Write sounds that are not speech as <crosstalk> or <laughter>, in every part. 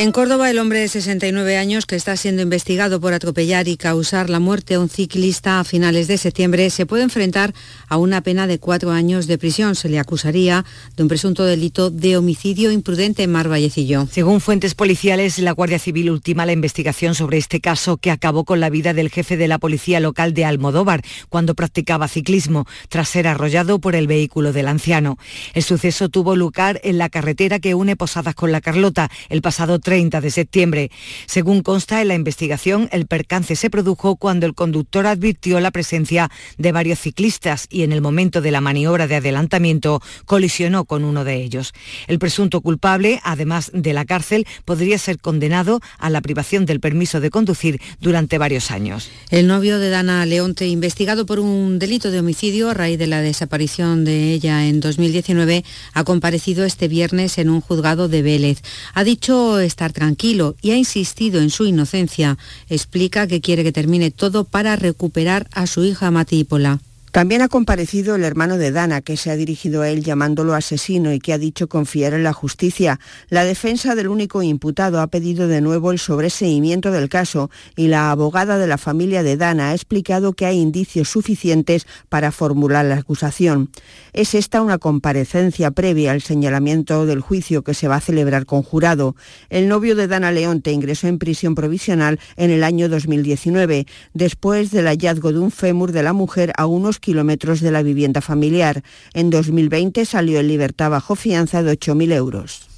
En Córdoba, el hombre de 69 años que está siendo investigado por atropellar y causar la muerte a un ciclista a finales de septiembre se puede enfrentar a una pena de cuatro años de prisión. Se le acusaría de un presunto delito de homicidio imprudente en Mar Vallecillo. Según fuentes policiales, la Guardia Civil ultima la investigación sobre este caso que acabó con la vida del jefe de la policía local de Almodóvar cuando practicaba ciclismo, tras ser arrollado por el vehículo del anciano. El suceso tuvo lugar en la carretera que une Posadas con la Carlota el pasado 30 de septiembre. Según consta en la investigación, el percance se produjo cuando el conductor advirtió la presencia de varios ciclistas y en el momento de la maniobra de adelantamiento colisionó con uno de ellos. El presunto culpable, además de la cárcel, podría ser condenado a la privación del permiso de conducir durante varios años. El novio de Dana Leonte, investigado por un delito de homicidio a raíz de la desaparición de ella en 2019, ha comparecido este viernes en un juzgado de Vélez. Ha dicho estar tranquilo y ha insistido en su inocencia. Explica que quiere que termine todo para recuperar a su hija Matípola. También ha comparecido el hermano de Dana, que se ha dirigido a él llamándolo asesino y que ha dicho confiar en la justicia. La defensa del único imputado ha pedido de nuevo el sobreseimiento del caso y la abogada de la familia de Dana ha explicado que hay indicios suficientes para formular la acusación. Es esta una comparecencia previa al señalamiento del juicio que se va a celebrar con jurado. El novio de Dana Leonte ingresó en prisión provisional en el año 2019, después del hallazgo de un fémur de la mujer a unos kilómetros de la vivienda familiar. En 2020 salió en libertad bajo fianza de 8.000 euros.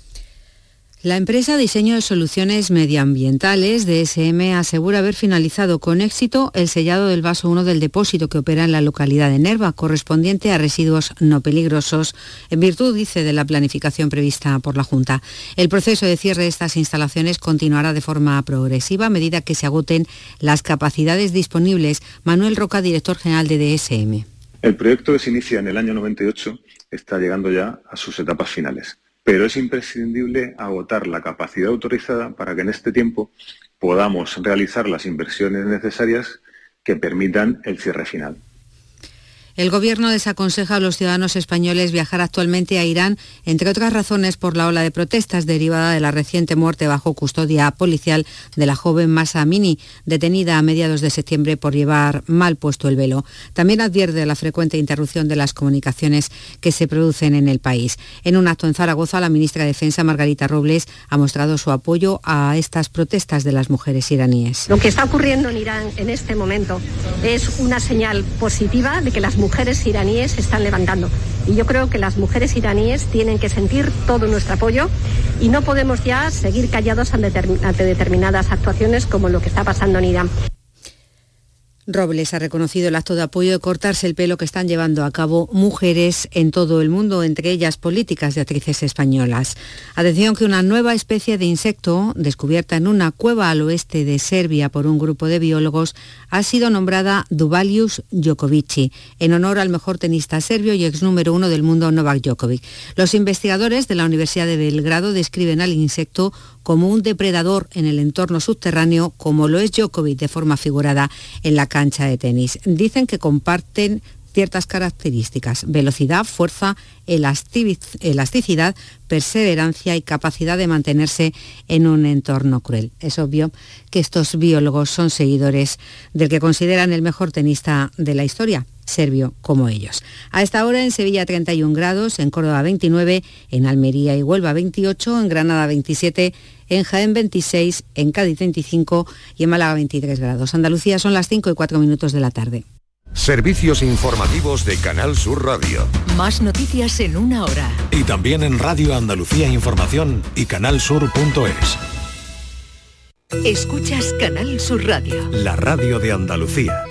La empresa Diseño de Soluciones Medioambientales, DSM, asegura haber finalizado con éxito el sellado del vaso 1 del depósito que opera en la localidad de Nerva, correspondiente a residuos no peligrosos, en virtud, dice, de la planificación prevista por la Junta. El proceso de cierre de estas instalaciones continuará de forma progresiva a medida que se agoten las capacidades disponibles. Manuel Roca, director general de DSM. El proyecto que se inicia en el año 98 está llegando ya a sus etapas finales pero es imprescindible agotar la capacidad autorizada para que en este tiempo podamos realizar las inversiones necesarias que permitan el cierre final. El Gobierno desaconseja a los ciudadanos españoles viajar actualmente a Irán, entre otras razones por la ola de protestas derivada de la reciente muerte bajo custodia policial de la joven Masa Amini, detenida a mediados de septiembre por llevar mal puesto el velo. También advierte la frecuente interrupción de las comunicaciones que se producen en el país. En un acto en Zaragoza, la ministra de Defensa, Margarita Robles, ha mostrado su apoyo a estas protestas de las mujeres iraníes. Lo que está ocurriendo en Irán en este momento es una señal positiva de que las mujeres iraníes están levantando. Y yo creo que las mujeres iraníes tienen que sentir todo nuestro apoyo y no podemos ya seguir callados ante determinadas actuaciones como lo que está pasando en Irán. Robles ha reconocido el acto de apoyo de cortarse el pelo que están llevando a cabo mujeres en todo el mundo, entre ellas políticas de actrices españolas. Atención que una nueva especie de insecto, descubierta en una cueva al oeste de Serbia por un grupo de biólogos, ha sido nombrada Duvalius Djokovic, en honor al mejor tenista serbio y ex número uno del mundo Novak Djokovic. Los investigadores de la Universidad de Belgrado describen al insecto como un depredador en el entorno subterráneo, como lo es Djokovic de forma figurada en la cancha de tenis. Dicen que comparten ciertas características, velocidad, fuerza, elasticidad, perseverancia y capacidad de mantenerse en un entorno cruel. Es obvio que estos biólogos son seguidores del que consideran el mejor tenista de la historia, serbio como ellos. A esta hora en Sevilla 31 grados, en Córdoba 29, en Almería y Huelva 28, en Granada 27, en Jaén 26, en Cádiz 25 y en Málaga 23 grados. Andalucía son las 5 y 4 minutos de la tarde. Servicios informativos de Canal Sur Radio. Más noticias en una hora. Y también en Radio Andalucía Información y canalsur.es. Escuchas Canal Sur Radio. La radio de Andalucía.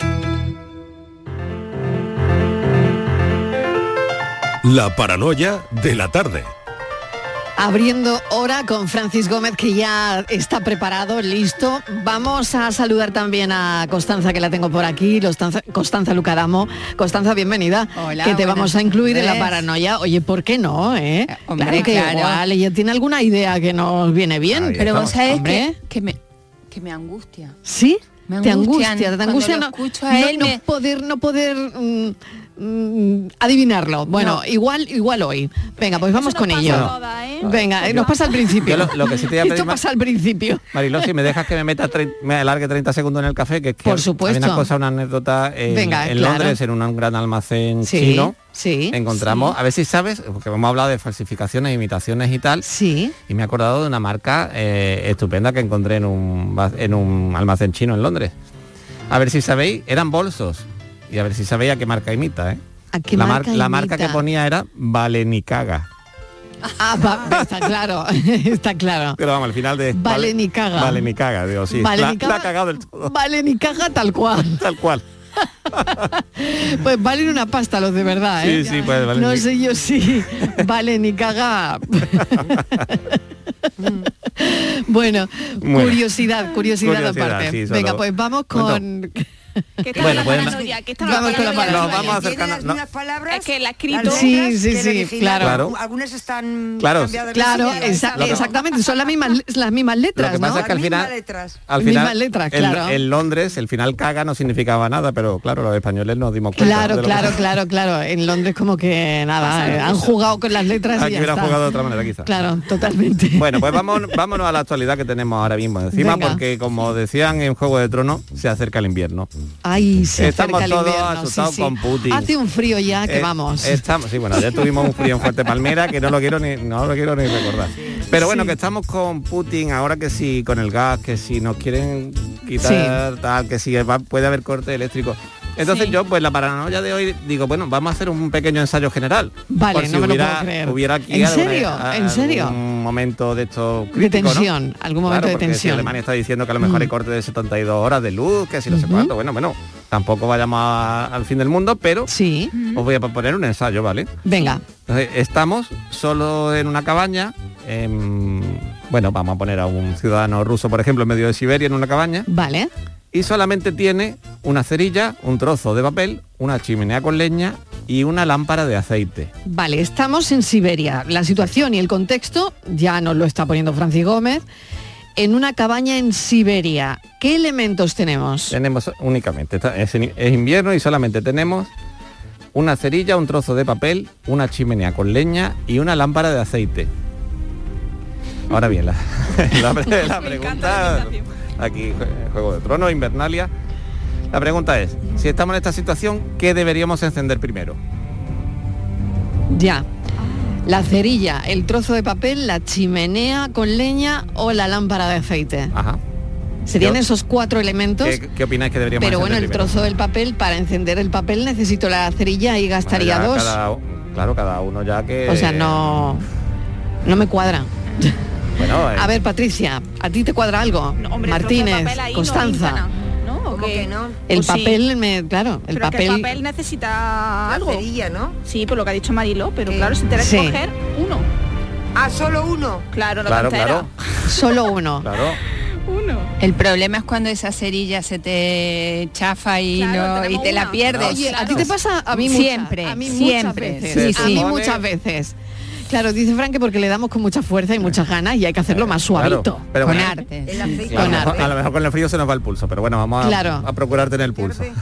La paranoia de la tarde. Abriendo hora con Francis Gómez, que ya está preparado, listo. Vamos a saludar también a Constanza, que la tengo por aquí, Constanza, Constanza Lucaramo. Constanza, bienvenida. Hola, que te vamos a incluir en la paranoia. Oye, ¿por qué no? Eh? hombre, claro que claro. igual ella tiene alguna idea que nos viene bien. Pero vos sabés que, que me, que me angustia. ¿Sí? Me te angustian. angustia, te angustia no, escucho a no- él, no me- poder, no poder mm, mm, adivinarlo. Bueno, No. igual, igual hoy. Venga, pues vamos con ello. ¿eh? Venga, eh, nos pasa al principio. Yo lo- lo que sí te voy a <laughs> Esto pedir, Ma- pasa al principio. Mariló, si me dejas que me meta me alargue 30 segundos en el café, que es que Por hay supuesto. una cosa, una anécdota en, Venga, en claro. Londres, en un gran almacén Sí, chino. sí, Encontramos, sí. a ver si sabes, porque hemos hablado de falsificaciones, imitaciones y tal. Sí. Y me he acordado de una marca eh, estupenda que encontré en un, en un almacén chino en Londres. A ver si sabéis, eran bolsos. Y a ver si sabéis a qué marca imita, ¿eh? ¿A qué la, mar- marca la marca que ponía era Valenicaga. Ah, va- <laughs> está claro, <laughs> está claro. Pero vamos, al final de... Vale ni caga. Vale ni caga, digo, sí. Vale la, ni caga. la ha cagado del todo. Vale ni tal cual. <laughs> Tal cual. Pues valen una pasta los de verdad, ¿eh? Sí, sí, pues valen No ni- sé yo si vale ni caga. bueno, Bueno. curiosidad, curiosidad, Curiosidad, aparte. sí, Venga, pues vamos con... ¿Qué está Bueno, pues-? ¿Qué está Vamos con la paranoia? Nos vamos acercando. Tiene no, unas palabras Es que la las escrito. Sí, sí, claro. Claro. Algunas están Claro, cambiadas. Claro, las letras, exa- Lo que- exactamente, son las mismas, las mismas Lo letras, que pasa ¿no? es que al Las final, letras. al Mismas final letras, en- claro. en, Londres el final caga no significaba nada, pero claro, los españoles nos dimos cuenta. Claro, de lo claro, claro, claro. En Londres como que nada, eh, han jugado con las letras y Aquí ya hubiera está. jugado de otra manera quizás. Claro, totalmente. Bueno, pues vamos, vámonos a la actualidad que tenemos ahora mismo encima, Venga. porque como decían en Juego de Tronos, se acerca el invierno. Ay, se Estamos todos sí, asustados sí. con Putin. Hace un frío ya que Eh, vamos. Estamos, sí, bueno, ya tuvimos un frío en Fuerte Palmera que no lo quiero ni, no lo quiero ni recordar. Pero bueno, que estamos con Putin ahora que si con el gas, que si nos quieren quitar tal, que si va- puede haber corte eléctrico. Entonces Sí. yo, pues la paranoia de hoy, digo, bueno, vamos a hacer un pequeño ensayo general. Vale, Por no si me lo hubiera, puedo creer. Hubiera aquí ¿En alguna- serio? ¿En serio? Un momento de esto de crítico, ¿no? tensión, algún momento Claro, de porque si tensión. Alemania está diciendo que a lo mejor Mm. hay corte de 72 horas de luz, que si no sé Ujú. cuánto. Bueno, bueno, tampoco vayamos a- al fin del mundo, pero Sí, os voy a proponer un ensayo, ¿vale? venga. Entonces, estamos solo en una cabaña. bueno, vamos a poner a un ciudadano ruso, por ejemplo, en medio de Siberia, en una cabaña, Vale. Y solamente tiene una cerilla, un trozo de papel, una chimenea con leña y una lámpara de aceite. Vale, estamos en Siberia. La situación y el contexto ya nos lo está poniendo Francis Gómez. En una cabaña en Siberia. ¿Qué elementos tenemos? Tenemos únicamente, está- es, in- es invierno y solamente tenemos una cerilla, un trozo de papel, una chimenea con leña y una lámpara de aceite. Ahora bien, la, <laughs> la pre- la pregunta, aquí jue- Juego de Tronos, Invernalia, la pregunta es, si estamos en esta situación, ¿qué deberíamos encender primero? Ya. La cerilla, el trozo de papel, la chimenea con leña o la lámpara de aceite. Ajá. Serían Yo- esos cuatro elementos. ¿Qué, qué opináis que deberíamos Pero bueno, el primero? trozo del papel, para encender el papel necesito la cerilla y gastaría Bueno, dos. cada- claro, cada uno ya que... O sea, no, no me cuadra. Bueno, eh, A ver, Patricia, ¿a ti te cuadra algo? No, hombre, Martínez, ahí no Constanza. ¿no? ¿O ¿Cómo qué? que el Pues sí. papel, me, claro, el Pero que papel... el papel necesita La algo. cerilla, ¿no? Sí, por lo que ha dicho Mariló, pero ¿Qué? claro, se te Sí. coger uno. Ah, solo uno. Claro, no claro, <laughs> Solo uno. claro. Uno. El problema es cuando esa cerilla se te chafa y, Claro, no- y te la pierdes. Oye, ¿a ti te pasa? A mí muchas- Siempre, a mí siempre. muchas veces. Sí, a mí muchas veces. Claro, dice Frank que porque le damos con mucha fuerza y muchas ganas y hay que hacerlo más Claro, suavito. pero con bueno, arte. El aceite. Claro, Con a, lo mejor, arte. a lo mejor con el frío se nos va el pulso, pero bueno, vamos a, Claro. a procurar tener el pulso. Arde.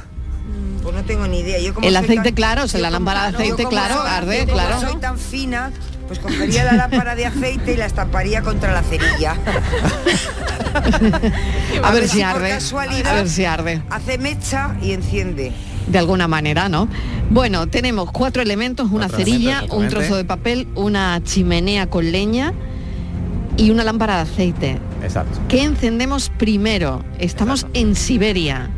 Pues no tengo ni idea. Yo como El aceite, tan- claro, yo la lámpara de aceite, como claro, soy- arde, yo claro. soy tan fina, pues cogería la lámpara de aceite y la estamparía contra la cerilla. <laughs> A ver si arde. A ver si arde. Hace mecha y enciende. De alguna manera, ¿no? Bueno, tenemos cuatro elementos, una Cuatro cerilla, elementos, un trozo de papel, una chimenea con leña y una lámpara de aceite. Exacto. ¿Qué encendemos primero? Estamos en Siberia.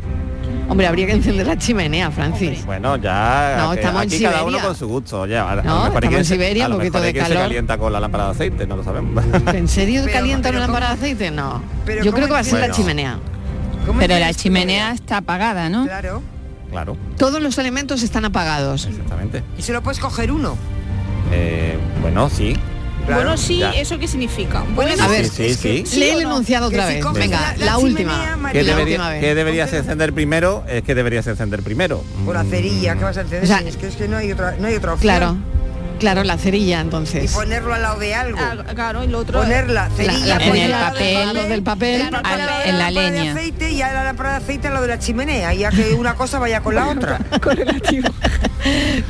Hombre, habría que encender la chimenea, Francis. Bueno, ya No, que estamos en aquí cada Siberia. uno con su gusto. Ya, a, a lo No, mejor hay estamos en se- Siberia, a un poquito de calor. se calienta con la lámpara de aceite, no lo sabemos. ¿En serio Pero- calienta pero una ¿cómo- lámpara de aceite? No. pero Yo ¿cómo creo que va a ser la chimenea. ¿Cómo Pero la chimenea está apagada, ¿no? Claro. Claro, Todos los elementos están apagados. exactamente. Y solo puedes coger uno. Eh, bueno, sí. Claro. bueno, sí, ya. ¿eso qué significa? Bueno, A ver, sí, sí, sí. ¿Sí Lee el enunciado otra vez. Venga, la- última. ¿Qué, debería- qué deberías encender primero? Es que deberías encender primero. Por la cerilla, Mm, ¿qué vas a encender? O sea, es que es que no hay otra, no hay otra opción. Claro. Claro, la cerilla Y entonces. ponerlo al lado de algo. Ah, claro, y lo otro... Poner la La- En el papel. lado del papel. la al- en la lámpara de leña. aceite y ya la lámpara de aceite a lo de la chimenea, ya que una cosa vaya con la otra. <laughs> Correlativo.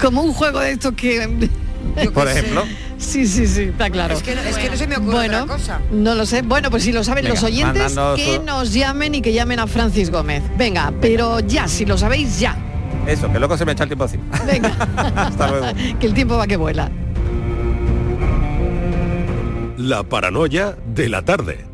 Como un juego de estos que... Por ejemplo, Sí, sí, sí, está claro. Es que, no- es que no se me ocurre Bueno, otra cosa. no lo sé. Bueno, pues si lo saben Venga, los oyentes, que su- nos llamen y que llamen a Francis Gómez. Venga, pero ya, si lo sabéis, ya. Eso, que luego se me echa el tiempo encima. Venga. <laughs> Hasta luego. que el tiempo va que vuela. La paranoia de la tarde.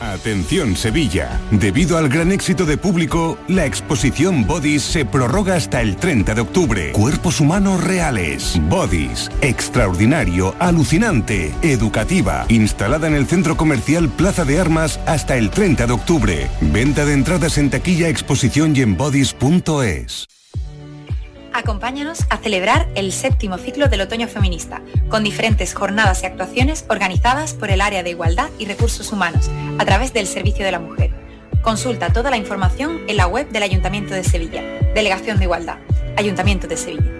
Atención Sevilla. Debido al gran éxito de público, la exposición Bodies se prorroga hasta el 30 de octubre. Cuerpos humanos reales. Bodies. Extraordinario, alucinante, educativa. Instalada en el centro comercial Plaza de Armas hasta el 30 de octubre. Venta de entradas en taquilla, exposición y en bodies.es. Acompáñanos a celebrar el séptimo ciclo del Otoño Feminista, con diferentes jornadas y actuaciones organizadas por el Área de Igualdad y Recursos Humanos, a través del Servicio de la Mujer. Consulta toda la información en la web del Ayuntamiento de Sevilla, Delegación de Igualdad, Ayuntamiento de Sevilla.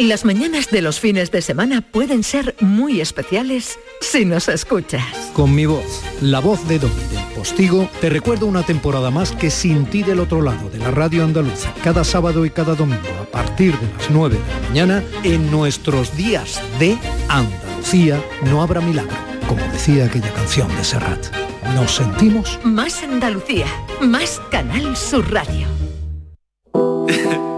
Las mañanas de los fines de semana pueden ser muy especiales si nos escuchas. Con mi voz, la voz de Domi del Postigo, te recuerdo una temporada más que sin ti del otro lado de la radio andaluza, cada sábado y cada domingo a partir de las 9 de la mañana, en nuestros días de Andalucía no habrá milagro, como decía aquella canción de Serrat. Nos sentimos Más Andalucía, más Canal Sur Radio. <laughs>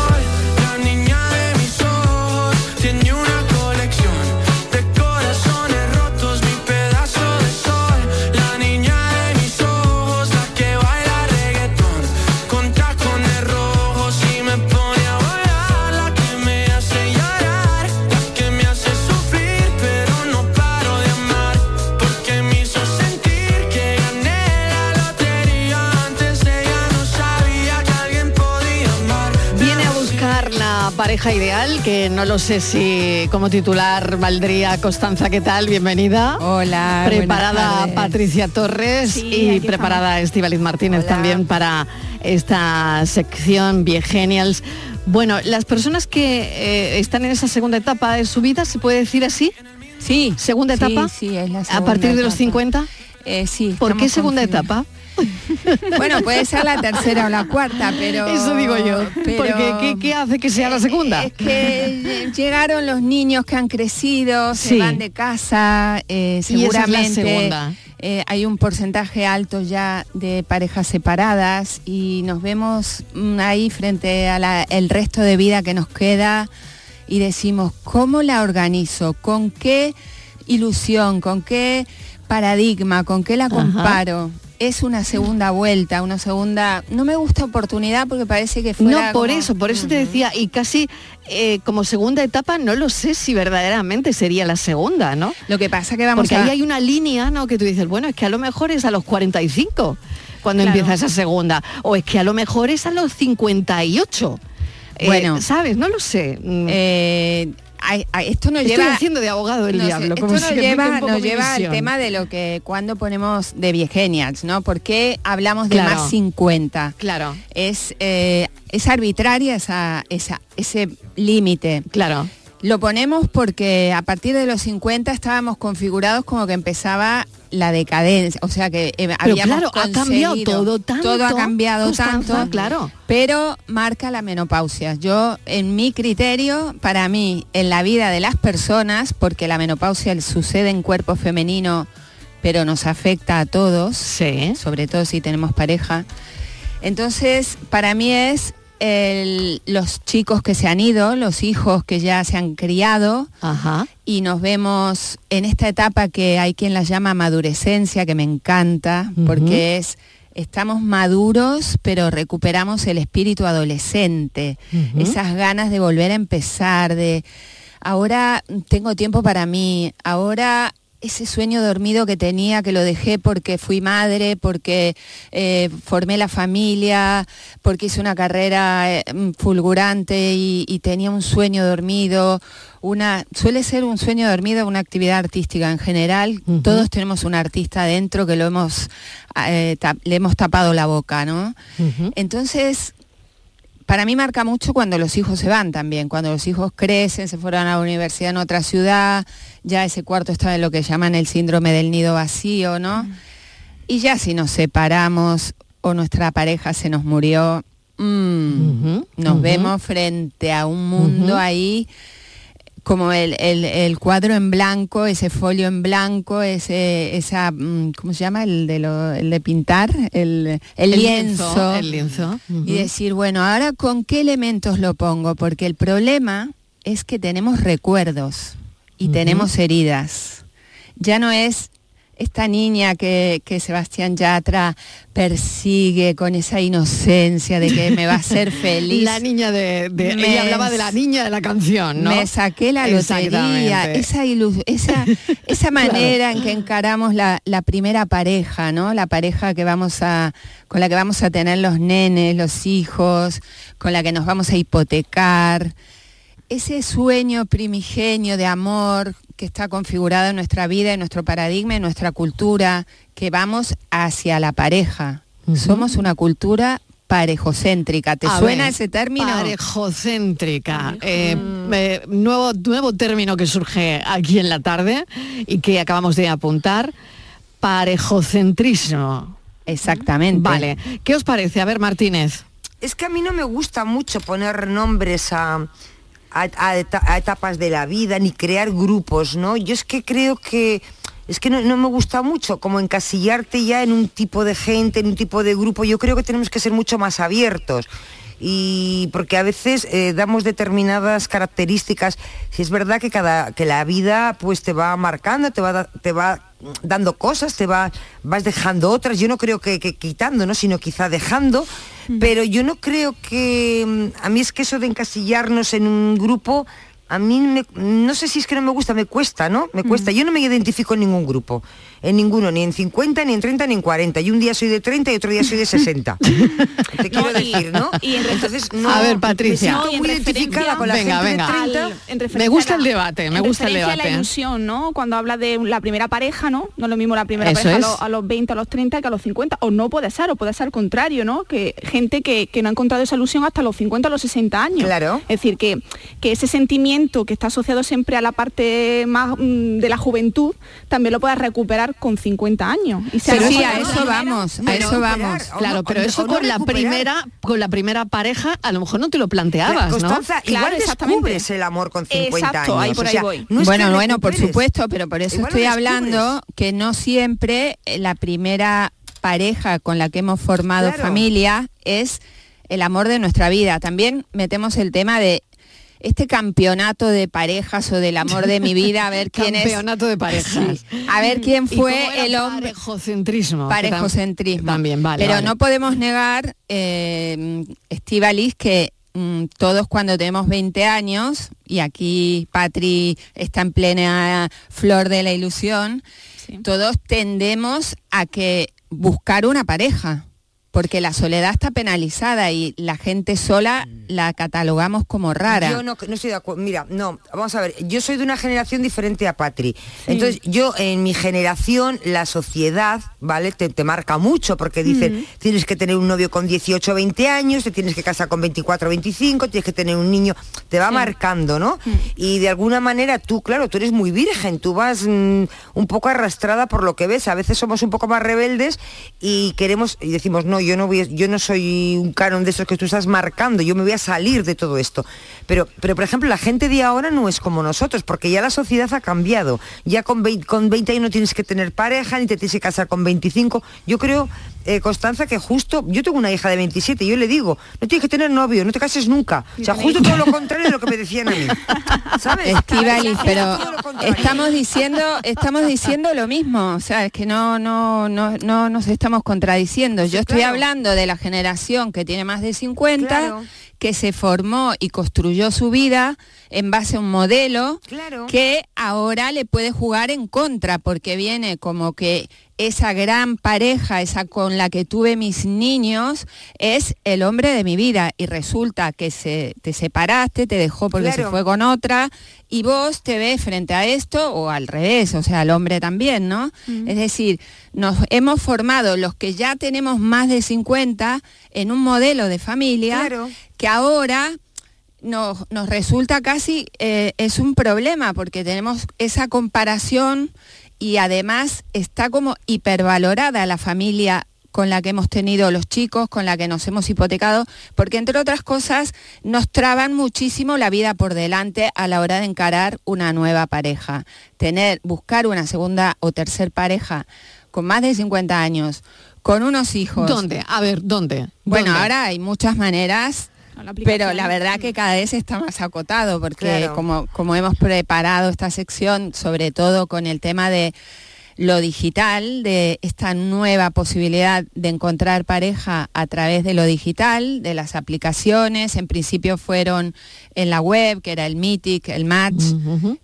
pareja ideal, que no lo sé si como titular valdría Constanza, ¿qué tal? Bienvenida. Hola. Preparada. Patricia Torres Sí, y preparada Estivaliz Martínez también para esta sección Viegenials. Bueno, las personas que eh, están en esa segunda etapa de su vida, ¿se puede decir así? Sí. ¿Segunda etapa? Sí, es la ¿A partir de los etapa. 50? Eh, sí. ¿Por qué segunda etapa? <laughs> Bueno, puede ser la tercera o la cuarta, pero... Eso digo yo. pero- Porque ¿qué, qué hace que sea la segunda? Es que llegaron los niños que han crecido, Sí. se van de casa, eh, seguramente eh, hay un porcentaje alto ya de parejas separadas y nos vemos mm, ahí frente al resto de vida que nos queda y decimos, ¿cómo la organizo? ¿Con qué ilusión? ¿Con qué paradigma? ¿Con qué la Ajá. Es una segunda vuelta, una segunda... No me gusta oportunidad porque parece que fuera No, por como- eso, por eso te decía, y casi eh, como segunda etapa no lo sé si verdaderamente sería la segunda, ¿no? Lo que pasa que vamos Porque a- ahí hay una línea, ¿no? Que tú dices, bueno, es que a lo mejor es a los 45 cuando Claro. empieza esa segunda, o es que a lo mejor es a los 58. Eh, Bueno. ¿sabes? No lo sé. Mm. Eh, esto nos Estoy lleva haciendo de abogado del No sé, diablo. esto como nos lleva, nos lleva al tema de lo que cuando ponemos de viegenials, ¿no? ¿Por qué hablamos de Claro. más 50? Claro. Es, eh, es arbitraria esa, esa, ese límite. Claro. Lo ponemos porque a partir de los 50 estábamos configurados como que empezaba la decadencia, o sea que eh, claro, ha cambiado todo tanto, todo ha cambiado Constanza, tanto, claro. pero marca la menopausia. Yo, en mi criterio, para mí, en la vida de las personas, porque la menopausia sucede en cuerpo femenino, pero nos afecta a todos, sobre todo si tenemos pareja. Entonces, para mí es el- los chicos que se han ido, los hijos que ya se han criado, y nos vemos en esta etapa que hay quien la llama madurescencia, que me encanta, porque es estamos maduros, pero recuperamos el espíritu adolescente, esas ganas de volver a empezar, de ahora tengo tiempo para mí, ahora ese sueño dormido que tenía, que lo dejé porque fui madre, porque eh, formé la familia, porque hice una carrera eh, mm, fulgurante y, y tenía un sueño dormido, una suele ser un sueño dormido una actividad artística en general. Todos tenemos un artista dentro que lo hemos eh, tap- le hemos tapado la boca, ¿no? Entonces para mí marca mucho cuando los hijos se van también, cuando los hijos crecen, se fueron a la universidad en otra ciudad, ya ese cuarto está en lo que llaman el síndrome del nido vacío, ¿no? Y ya si nos separamos o nuestra pareja se nos murió, mm, nos vemos frente a un mundo ahí como el, el- el cuadro en blanco, ese folio en blanco, ese, esa, mm, ¿cómo se llama? El de, lo- el de pintar, el, lienzo. lienzo, el lienzo. Y decir, bueno, ahora con qué elementos lo pongo, porque el problema es que tenemos recuerdos y tenemos heridas. Ya no es esta niña que, que Sebastián Yatra persigue con esa inocencia de que me va a hacer <laughs> feliz. La niña de, de- Me- ella hablaba de la niña de la canción, ¿no? Me saqué la lotería, esa, esa, <laughs> esa manera en que encaramos la, la primera pareja, ¿no? La pareja que vamos a, con la que vamos a tener los nenes, los hijos, con la que nos vamos a hipotecar. Ese sueño primigenio de amor que está configurado en nuestra vida, en nuestro paradigma, en nuestra cultura, que vamos hacia la pareja. Somos una cultura parejocéntrica. ¿Te A suena ver, ese término? Parejocéntrica. Eh, eh, nuevo, nuevo término que surge aquí en la tarde y que acabamos de apuntar. Parejocentrismo. Exactamente. Vale. ¿Qué os parece? A ver, Martínez. Es que a mí no me gusta mucho poner nombres a, a- a eta- a etapas de la vida ni crear grupos, ¿no? Yo es que creo que es que no me gusta mucho como encasillarte ya en un tipo de gente, en un tipo de grupo. Yo creo que tenemos que ser mucho más abiertos. Y porque a veces eh, damos determinadas características. Si es verdad que cada que la vida pues te va marcando, te va te va dando cosas, te va vas dejando otras. Yo no creo que, que quitando, ¿no? sino quizá dejando. Pero yo no creo que mm, a mí es que eso de encasillarnos en un grupo a mí me- no sé si es que no me gusta, me cuesta, ¿no? Me cuesta. Yo no me identifico en ningún grupo, en ninguno, ni en 50, ni en 30, ni en 40. Y un día soy de 30 y otro día soy de 60. <laughs> Te quiero decir, ¿no? y en Entonces, no, A ver, me Patricia. siento No, y en muy identificada con la Venga, gente venga. de 30. Al- en Me gusta a el debate, me en gusta el a debate. la ilusión, ¿no? Cuando habla de la primera pareja, ¿no? No es lo mismo la primera Eso pareja a, los, a los 20, a los 30 que a los 50. O no puede ser, o puede ser al contrario, ¿no? Que gente que, que no ha encontrado esa ilusión hasta los 50 o los 60 años. Claro. Es decir, que, que ese sentimiento que está asociado siempre a la parte más mm, de la juventud, también lo puedes recuperar con 50 años. Y se Pero sí, a eso vamos, a eso recuperar, vamos. Claro, pero eso con la primera, con la primera pareja, a lo mejor no te lo planteabas, ¿no? Constanza, igual descubres el amor con 50 Exacto, años. ahí por o ahí sea, voy. no es que bueno, bueno, por supuesto, pero por eso Igual estoy hablando que no siempre eh, la primera pareja con la que hemos formado Claro. familia es el amor de nuestra vida. También metemos el tema de este campeonato de parejas o del amor de mi vida, a ver <laughs> quién es. Campeonato de parejas. A ver quién ¿Y cómo fue era el hombre. Parejocentrismo. Parejocentrismo. También, vale. Pero vale. no podemos negar, eh, Estíbaliz, que mm, todos cuando tenemos 20 años, y aquí Patri está en plena flor de la ilusión, todos tendemos a que buscar una pareja. Porque la soledad está penalizada y la gente sola la catalogamos como rara. Yo no, no estoy de acuerdo. Mira, no, vamos a ver, yo soy de una generación diferente a Patri. Entonces, yo en mi generación, la sociedad, ¿vale? Te, te marca mucho porque dicen, Mm. tienes que tener un novio con 18 o 20 años, te tienes que casar con 24 o 25, tienes que tener un niño, te va Sí. marcando, ¿no? Y de alguna manera tú, claro, tú eres muy virgen, tú vas mm, un poco arrastrada por lo que ves. A veces somos un poco más rebeldes y queremos, y decimos, no, yo no voy, yo no soy un canon de esos que tú estás marcando, yo me voy a salir de todo esto. Pero, pero por ejemplo, la gente de ahora no es como nosotros, porque ya la sociedad ha cambiado. Ya con 20, con 20 años no tienes que tener pareja, ni te tienes que casar con 25. Yo creo, eh, Constanza, que justo, yo tengo una hija de 27, yo le digo, no tienes que tener novio, no te cases nunca. O sea, justo todo lo contrario de lo que me decían a mí. <laughs> ¿Sabes? Estíbaliz, pero estamos diciendo, estamos diciendo lo mismo, o sea, es que no, no, no, no nos estamos contradiciendo. Yo estoy claro. Hablando de la generación que tiene más de 50, Claro. que se formó y construyó su vida en base a un modelo Claro. que ahora le puede jugar en contra, porque viene como que esa gran pareja, esa con la que tuve mis niños, es el hombre de mi vida. Y resulta que se, te separaste, te dejó porque se Claro. fue con otra, y vos te ves frente a esto, o al revés, o sea, el hombre también, ¿no? Es decir, nos hemos formado los que ya tenemos más de 50 en un modelo de familia que ahora nos, nos resulta casi, eh, es un problema porque tenemos esa comparación y además está como hipervalorada la familia con la que hemos tenido los chicos, con la que nos hemos hipotecado, porque entre otras cosas nos traban muchísimo la vida por delante a la hora de encarar una nueva pareja. Tener, buscar una segunda o tercer pareja con más de 50 años, con unos hijos. ¿Dónde? A ver, ¿dónde? Bueno, ¿Dónde? ahora hay muchas maneras, pero la verdad que cada vez está más acotado, porque Claro. como, como hemos preparado esta sección, sobre todo con el tema de lo digital, de esta nueva posibilidad de encontrar pareja a través de lo digital, de las aplicaciones, en principio fueron en la web, que era el Mythic, el Match,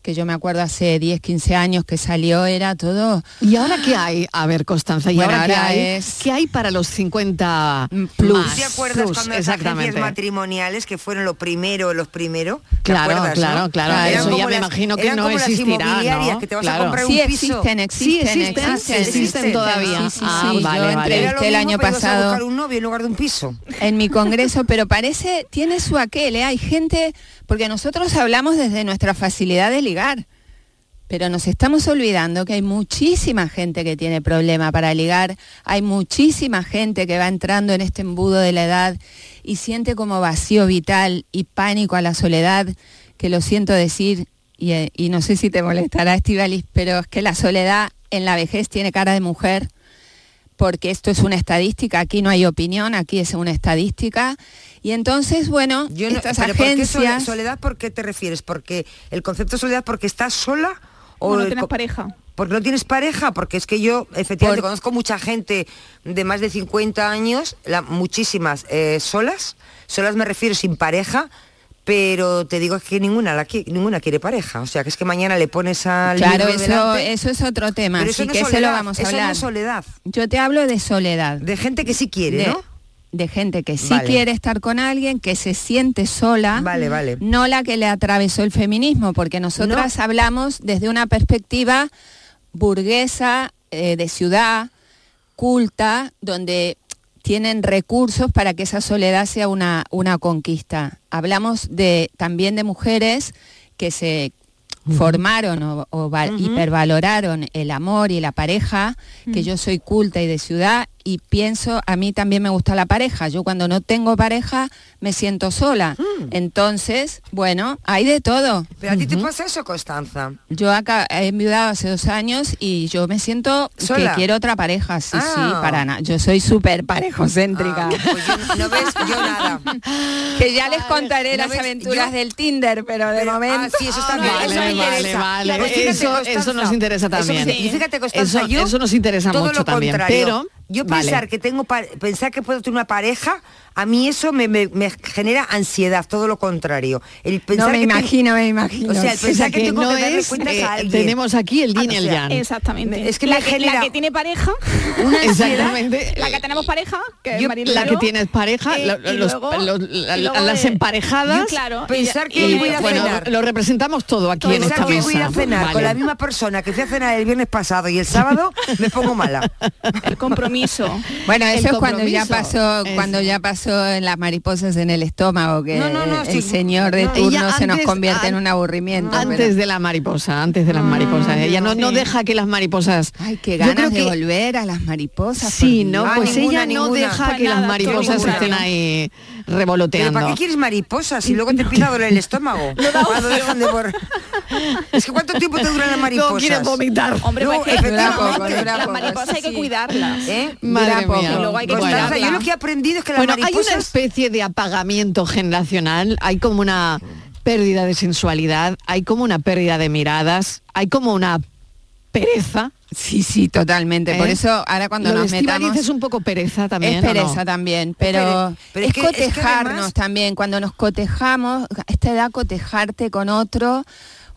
que yo me acuerdo hace 10, 15 años que salió, era todo... ¿Y ahora qué hay? A ver, Constanza, ¿y Bueno, ahora, qué hay? es- ¿Qué hay para los 50 plus? más? ¿Te acuerdas plus? cuando las Exactamente. agencias matrimoniales que fueron lo primero, los primeros? ¿Te Claro, acuerdas, claro, no? claro, eso ya me las- imagino que eran no como las existirá, inmobiliarias ¿no? que te vas Claro. a comprar Sí un piso. existen, existen, Sí, existen, existen, existen todavía. Sí, sí, Ah, sí, vale, yo vale. Era lo entrevisté el mismo, año pero ibas a pasado buscar un novio en lugar de un piso. en mi congreso, pero parece, tiene su aquel, ¿eh? hay gente, porque nosotros hablamos desde nuestra facilidad de ligar, pero nos estamos olvidando que hay muchísima gente que tiene problema para ligar, hay muchísima gente que va entrando en este embudo de la edad y siente como vacío vital y pánico a la soledad, que lo siento decir, y, eh, y no sé si te molestará, Estivalis, pero es que la soledad en la vejez tiene cara de mujer porque esto es una estadística, aquí no hay opinión, aquí es una estadística. Y entonces, bueno, Yo no- estas pero ¿por qué agencias... soledad, ¿por qué te refieres? Porque el concepto de soledad, porque estás sola o no el tienes pareja. Porque no tienes pareja, porque es que yo efectivamente Por- conozco mucha gente de más de 50 años, la- muchísimas eh, solas, solas me refiero sin pareja, pero te digo que ninguna la qui- ninguna quiere pareja, o sea que es que mañana le pones al Claro, eso, delante. eso es otro tema, así no que es ese lo vamos a eso no hablar. es soledad. Yo te hablo de soledad. De gente que sí quiere, de, ¿no? de gente que sí Vale. quiere estar con alguien, que se siente sola, Vale, vale. no la que le atravesó el feminismo, porque nosotras hablamos desde una perspectiva burguesa, eh, de ciudad, culta, donde tienen recursos para que esa soledad sea una, una conquista. Hablamos de, también de mujeres que se formaron o, o va- hipervaloraron el amor y la pareja, que yo soy culta y de ciudad y pienso, a mí también me gusta la pareja. Yo cuando no tengo pareja me siento sola. Mm. Entonces, bueno, hay de todo. ¿Pero a ti te pasa eso, Constanza? Yo acá he enviudado hace dos años y yo me siento ¿Sola? que quiero otra pareja. Sí, sí, Ah. para nada. Yo soy súper parejocéntrica. ¿No ves? Yo nada. <laughs> que ya les contaré ¿no las ves? aventuras Yo- del Tinder, pero de Pero- momento... ah, sí, eso está bien, Vale, eso me vale, interesa. vale. Pues fíjate, Eso- eso nos interesa eso también. Y fíjate, Constanza, Eso- yo eso nos interesa todo mucho lo también, contrario. pero- yo vale. pensar que tengo pensar que puedo tener una pareja, a mí eso me, me- me genera ansiedad, todo lo contrario. El pensar no me que imagino, me imagino. O sea, el pensar O sea, que, tengo no que darle es, cuentas eh, a alguien. tenemos aquí el yin y Ah, el yang. Exactamente. Es que la, me que, genera la que tiene pareja, <laughs> una ansiedad. Exactamente. la que tenemos pareja, que es Yo- y la que tienes pareja, eh, los- luego- los- luego las de- emparejadas. Yo, claro, Pensar y- que y- voy a bueno, cenar. lo representamos todo aquí en Pensar esta que mesa. voy a ir a cenar con Vale. la misma persona que fui a cenar el viernes pasado y el sábado <laughs> me pongo mala. el compromiso. Bueno, eso es cuando ya pasó, Es- cuando ya pasó en las mariposas en el estómago, que No, no, no, el sí. señor de No. turno se nos convierte en un aburrimiento. Antes pero- de la mariposa, antes de las mariposas. Ella no, no deja que las mariposas. Ay, qué ganas de que- volver a las mariposas. Sí, ¿no? Ah, Pues ninguna, ella no ninguna. deja Pues que nada, las mariposas estén ahí ¿Pero revoloteando. para qué quieres mariposas y luego te empieza a doler el estómago? <laughs> Cuando dejan de por... Es que ¿cuánto tiempo te duran las mariposas? No quieren vomitar. Hombre, No, pues las mariposas hay que cuidarlas. ¿Eh? Madre mía. Luego hay que cuidarlas. yo lo que he aprendido es que las Bueno, hay una especie de apagamiento generacional, hay como una pérdida de sensualidad, hay como una pérdida de miradas, hay como una pereza. Sí, sí, totalmente. Por ¿Eh? eso ahora cuando Lo nos de metamos... es un poco pereza también. Es ¿o no? pereza también, pero, pero es, es que- es que cotejarnos además- también. Cuando nos cotejamos, a esta edad cotejarte con otro,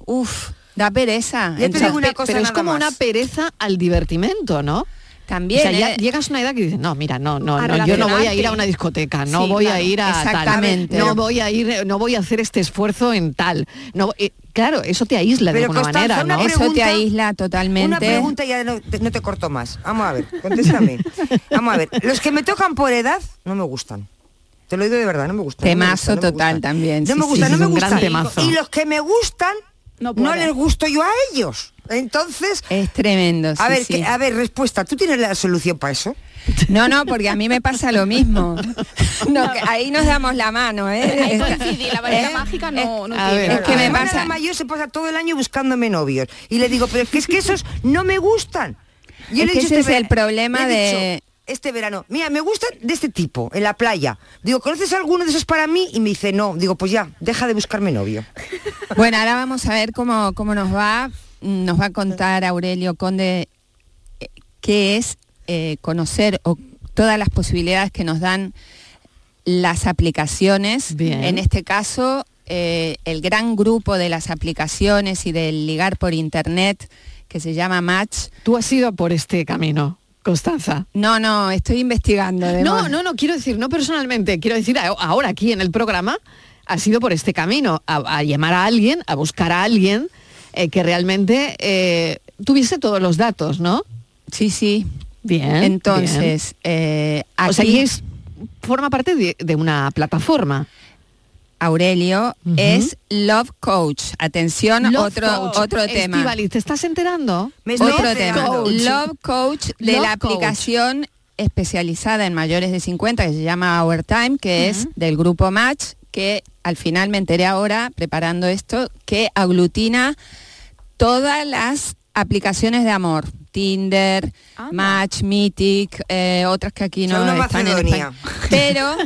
uff, da pereza. Te digo una cosa Pero es como más. una pereza al divertimento, ¿no? También, o sea, ya ¿eh? llegas a una edad que dices, no, mira, no, no, no yo no voy a ir a una discoteca, no Sí, voy a ir a exactamente. tal, no voy a ir, no voy a hacer este esfuerzo en tal. No, eh, claro, eso te aísla de alguna Constanza, manera, ¿no? Eso te aísla totalmente. Una pregunta y ya no te, no te corto más. Vamos a ver, contéstame. Vamos a ver, los que me tocan por edad no me gustan. Te lo digo de verdad, no me gustan. no me Temazo gustan, no me total también. No sí, me gustan, sí, no me gustan. Y los que me gustan, No les gusto yo a ellos. Entonces, Es tremendo. a sí, ver, sí. que- a ver, respuesta, ¿tú tienes la solución para eso? <laughs> No, no, porque a mí me pasa lo mismo. <laughs> No, que ahí nos damos la mano, ¿eh? Ahí coincidí, la varita ¿eh? mágica no, no a tiene. ver, Es que me pasa- la mayor se pasa todo el año buscándome novios. Y le digo, pero es que, es que esos no me gustan. Yo Es le he que dicho ese este es el problema de- dicho este verano, mira, me gustan de este tipo, en la playa. Digo, ¿conoces alguno de esos para mí? Y me dice, no. Digo, pues ya, deja de buscarme novio. Bueno, ahora vamos a ver cómo, cómo nos va. Nos va a contar Aurelio Conde eh, qué es eh, conocer o todas las posibilidades que nos dan las aplicaciones. Bien. En este caso, eh, el gran grupo de las aplicaciones y del ligar por internet que se llama Match. Tú has ido por este camino, Constanza. No, no, estoy investigando. No, además. no, no, quiero decir, no personalmente, quiero decir ahora aquí en el programa ha sido por este camino, a, a llamar a alguien, a buscar a alguien eh, que realmente eh, tuviese todos los datos, ¿no? Sí, sí. Bien. Entonces, eh, bien. o sea, aquí- y es, forma parte de, de una plataforma. Aurelio es Love Coach. Atención, Love otro, Coach. otro tema. ¿te estás enterando? Otro tema. Love Coach de Love la Coach. aplicación especializada en mayores de 50 que se llama Our Time, que es del grupo Match, que al final me enteré ahora, preparando esto, que aglutina todas las aplicaciones de amor. Tinder, Match, Mythic, eh, otras que aquí no Son una están en español. Pero,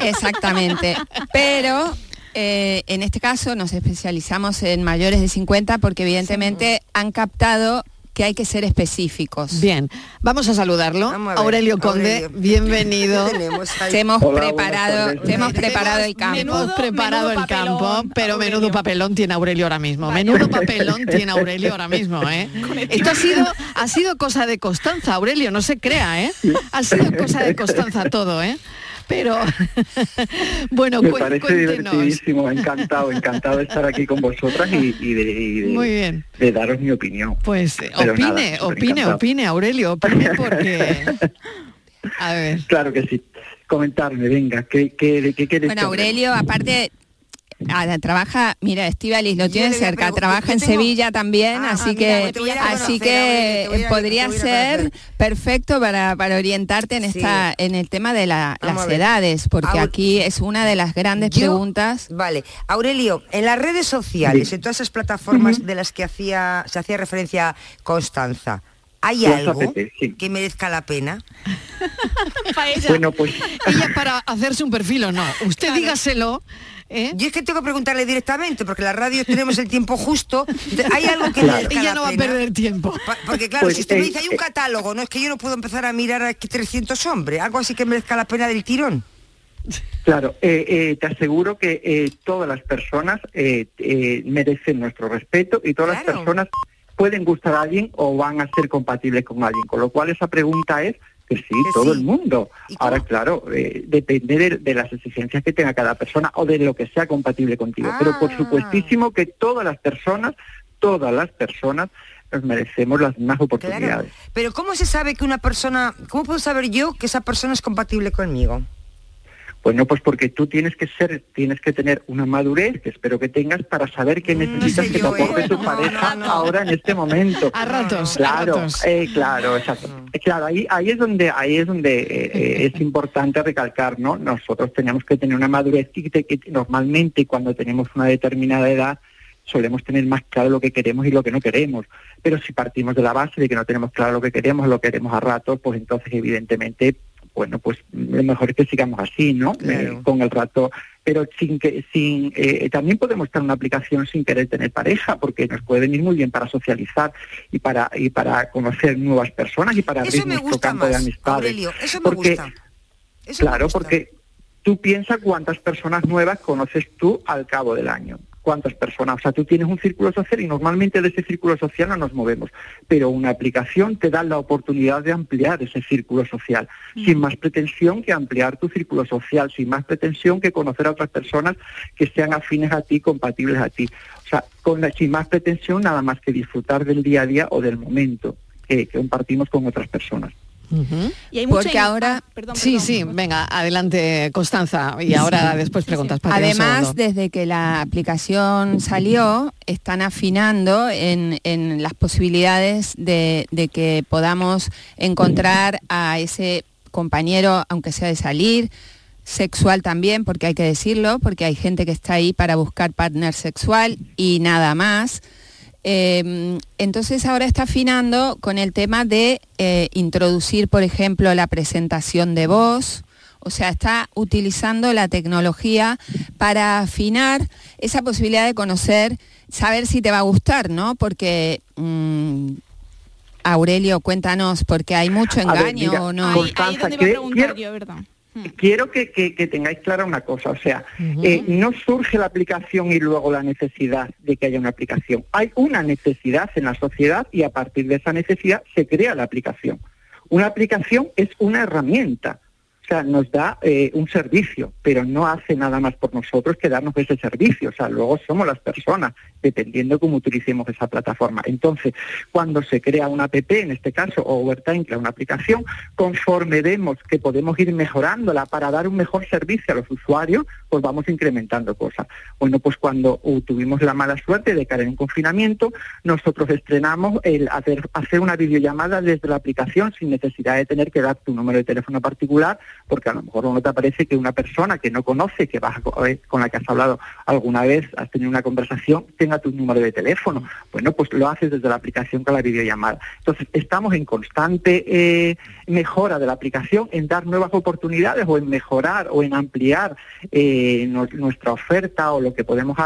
exactamente, pero eh, en este caso nos especializamos en mayores de 50 porque evidentemente han captado que hay que ser específicos. Bien, vamos a saludarlo. a Aurelio Conde, Aurelio. <laughs> bienvenido. <laughs> Te hemos Hola, preparado, te hemos preparado el campo. Hemos preparado el campo, pero menudo papelón tiene Aurelio ahora mismo. Menudo papelón tiene Aurelio ahora mismo, ¿eh? <laughs> Esto ha sido, ha sido cosa de Constanza, Aurelio, no se crea, ¿eh? Ha sido cosa de Constanza todo, ¿eh? Pero, <laughs> bueno, Me parece cuéntenos. divertidísimo, encantado, encantado de estar aquí con vosotras y, y de, y de- Muy bien. de daros mi opinión. Pues eh, Pero opine, nada, opine, encantado. opine, Aurelio, opine <laughs> porque... A ver. Claro que sí. Comentarme, venga, ¿qué, qué, qué quieres Bueno? Aurelio, aparte, Ah, trabaja, mira, Estivalis lo tiene cerca, trabaja en tengo- Sevilla también, Ah, así ah, que mira, así conocer, que podría ser perfecto para, para orientarte en Sí. esta en el tema de la- las edades, porque aquí es una de las grandes Yo- preguntas. Vale, Aurelio, en las redes sociales, en todas esas plataformas de las que hacía se hacía referencia Constanza, ¿hay algo que merezca la pena? <laughs> Para ella, Bueno, pues ella para hacerse un perfil o no. Usted dígaselo. ¿Eh? Yo es que tengo que preguntarle directamente, porque en la radio tenemos el tiempo justo. ¿Hay algo que Claro. Ella la no va a perder tiempo. Pa- Porque claro, Pues, si usted me eh, dice hay un eh, catálogo, no es que yo no puedo empezar a mirar aquí 300 hombres, algo así que merezca la pena del tirón. Claro, eh, eh, te aseguro que eh, todas las personas eh, eh, merecen nuestro respeto y todas Claro. las personas pueden gustar a alguien o van a ser compatibles con alguien. Con lo cual esa pregunta es que sí, todo sí. el mundo. Ahora, claro, eh, depende de, de las exigencias que tenga cada persona o de lo que sea compatible contigo. Pero por Ah. supuestísimo que todas las personas, todas las personas nos merecemos las mismas Claro. oportunidades. Pero ¿cómo se sabe que una persona, cómo puedo saber yo que esa persona es compatible conmigo? Bueno, pues porque tú tienes que ser, tienes que tener una madurez, que espero que tengas, para saber qué necesitas sé que te yo, ¿eh? aporte tu No, pareja no, no. ahora en este momento. A ratos, a Claro, ratos. eh, claro, exacto. Eh, Claro, ahí, ahí es donde, ahí es donde eh, es importante recalcar, ¿no? Nosotros tenemos que tener una madurez que normalmente cuando tenemos una determinada edad solemos tener más claro lo que queremos y lo que no queremos. Pero si partimos de la base de que no tenemos claro lo que queremos, lo queremos a ratos, pues entonces evidentemente, bueno, pues lo mejor es que sigamos así, ¿no? Claro. Eh, con el rato, pero sin que, sin, eh, también podemos estar en una aplicación sin querer tener pareja, porque nos puede venir muy bien para socializar y para y para conocer nuevas personas y para abrir Eso me nuestro gusta campo de amistades. Aurelio, eso me Porque- gusta. Eso me Claro, gusta. porque tú piensas cuántas personas nuevas conoces tú al cabo del año. ¿Cuántas personas? O sea, tú tienes un círculo social y normalmente de ese círculo social no nos movemos. Pero una aplicación te da la oportunidad de ampliar ese círculo social, sin más pretensión que ampliar tu círculo social, sin más pretensión que conocer a otras personas que sean afines a ti, compatibles a ti. O sea, con la, sin más pretensión nada más que disfrutar del día a día o del momento que, que compartimos con otras personas. Y hay mucha Porque ahora- ah, perdón, Sí, perdón. sí, venga, adelante Constanza. Y ahora después preguntas. Además, desde que la aplicación salió, están afinando en, en las posibilidades de, de que podamos encontrar a ese compañero, aunque sea de salir, sexual también, porque hay que decirlo, porque hay gente que está ahí para buscar partner sexual y nada más. Eh, entonces ahora está afinando con el tema de eh, introducir, por ejemplo, la presentación de voz, o sea, está utilizando la tecnología para afinar esa posibilidad de conocer, saber si te va a gustar, ¿no? Porque, mm, Aurelio, cuéntanos, porque hay mucho ver, engaño mira, o no. Ahí, ahí Constanza, donde iba a preguntar quiero- yo, ¿verdad? Hmm. Quiero que, que- que tengáis clara una cosa, o sea, eh, no surge la aplicación y luego la necesidad de que haya una aplicación. Hay una necesidad en la sociedad y a partir de esa necesidad se crea la aplicación. Una aplicación es una herramienta, o sea, nos da eh, un servicio, pero no hace nada más por nosotros que darnos ese servicio. O sea, luego somos las personas, dependiendo cómo utilicemos esa plataforma. Entonces, cuando se crea una app, en este caso, o Overtime una aplicación, conforme vemos que podemos ir mejorándola para dar un mejor servicio a los usuarios, pues vamos incrementando cosas. Bueno, pues cuando uh, tuvimos la mala suerte de caer en un confinamiento, nosotros estrenamos el hacer, hacer una videollamada desde la aplicación sin necesidad de tener que dar tu número de teléfono particular, porque a lo mejor no te aparece que una persona que no conoce, que vas a eh, con la que has hablado alguna vez, has tenido una conversación, tenga tu número de teléfono. Bueno, pues lo haces desde la aplicación con la videollamada. Entonces, estamos en constante eh, mejora de la aplicación, en dar nuevas oportunidades o en mejorar o en ampliar eh, nuestra oferta o lo que podemos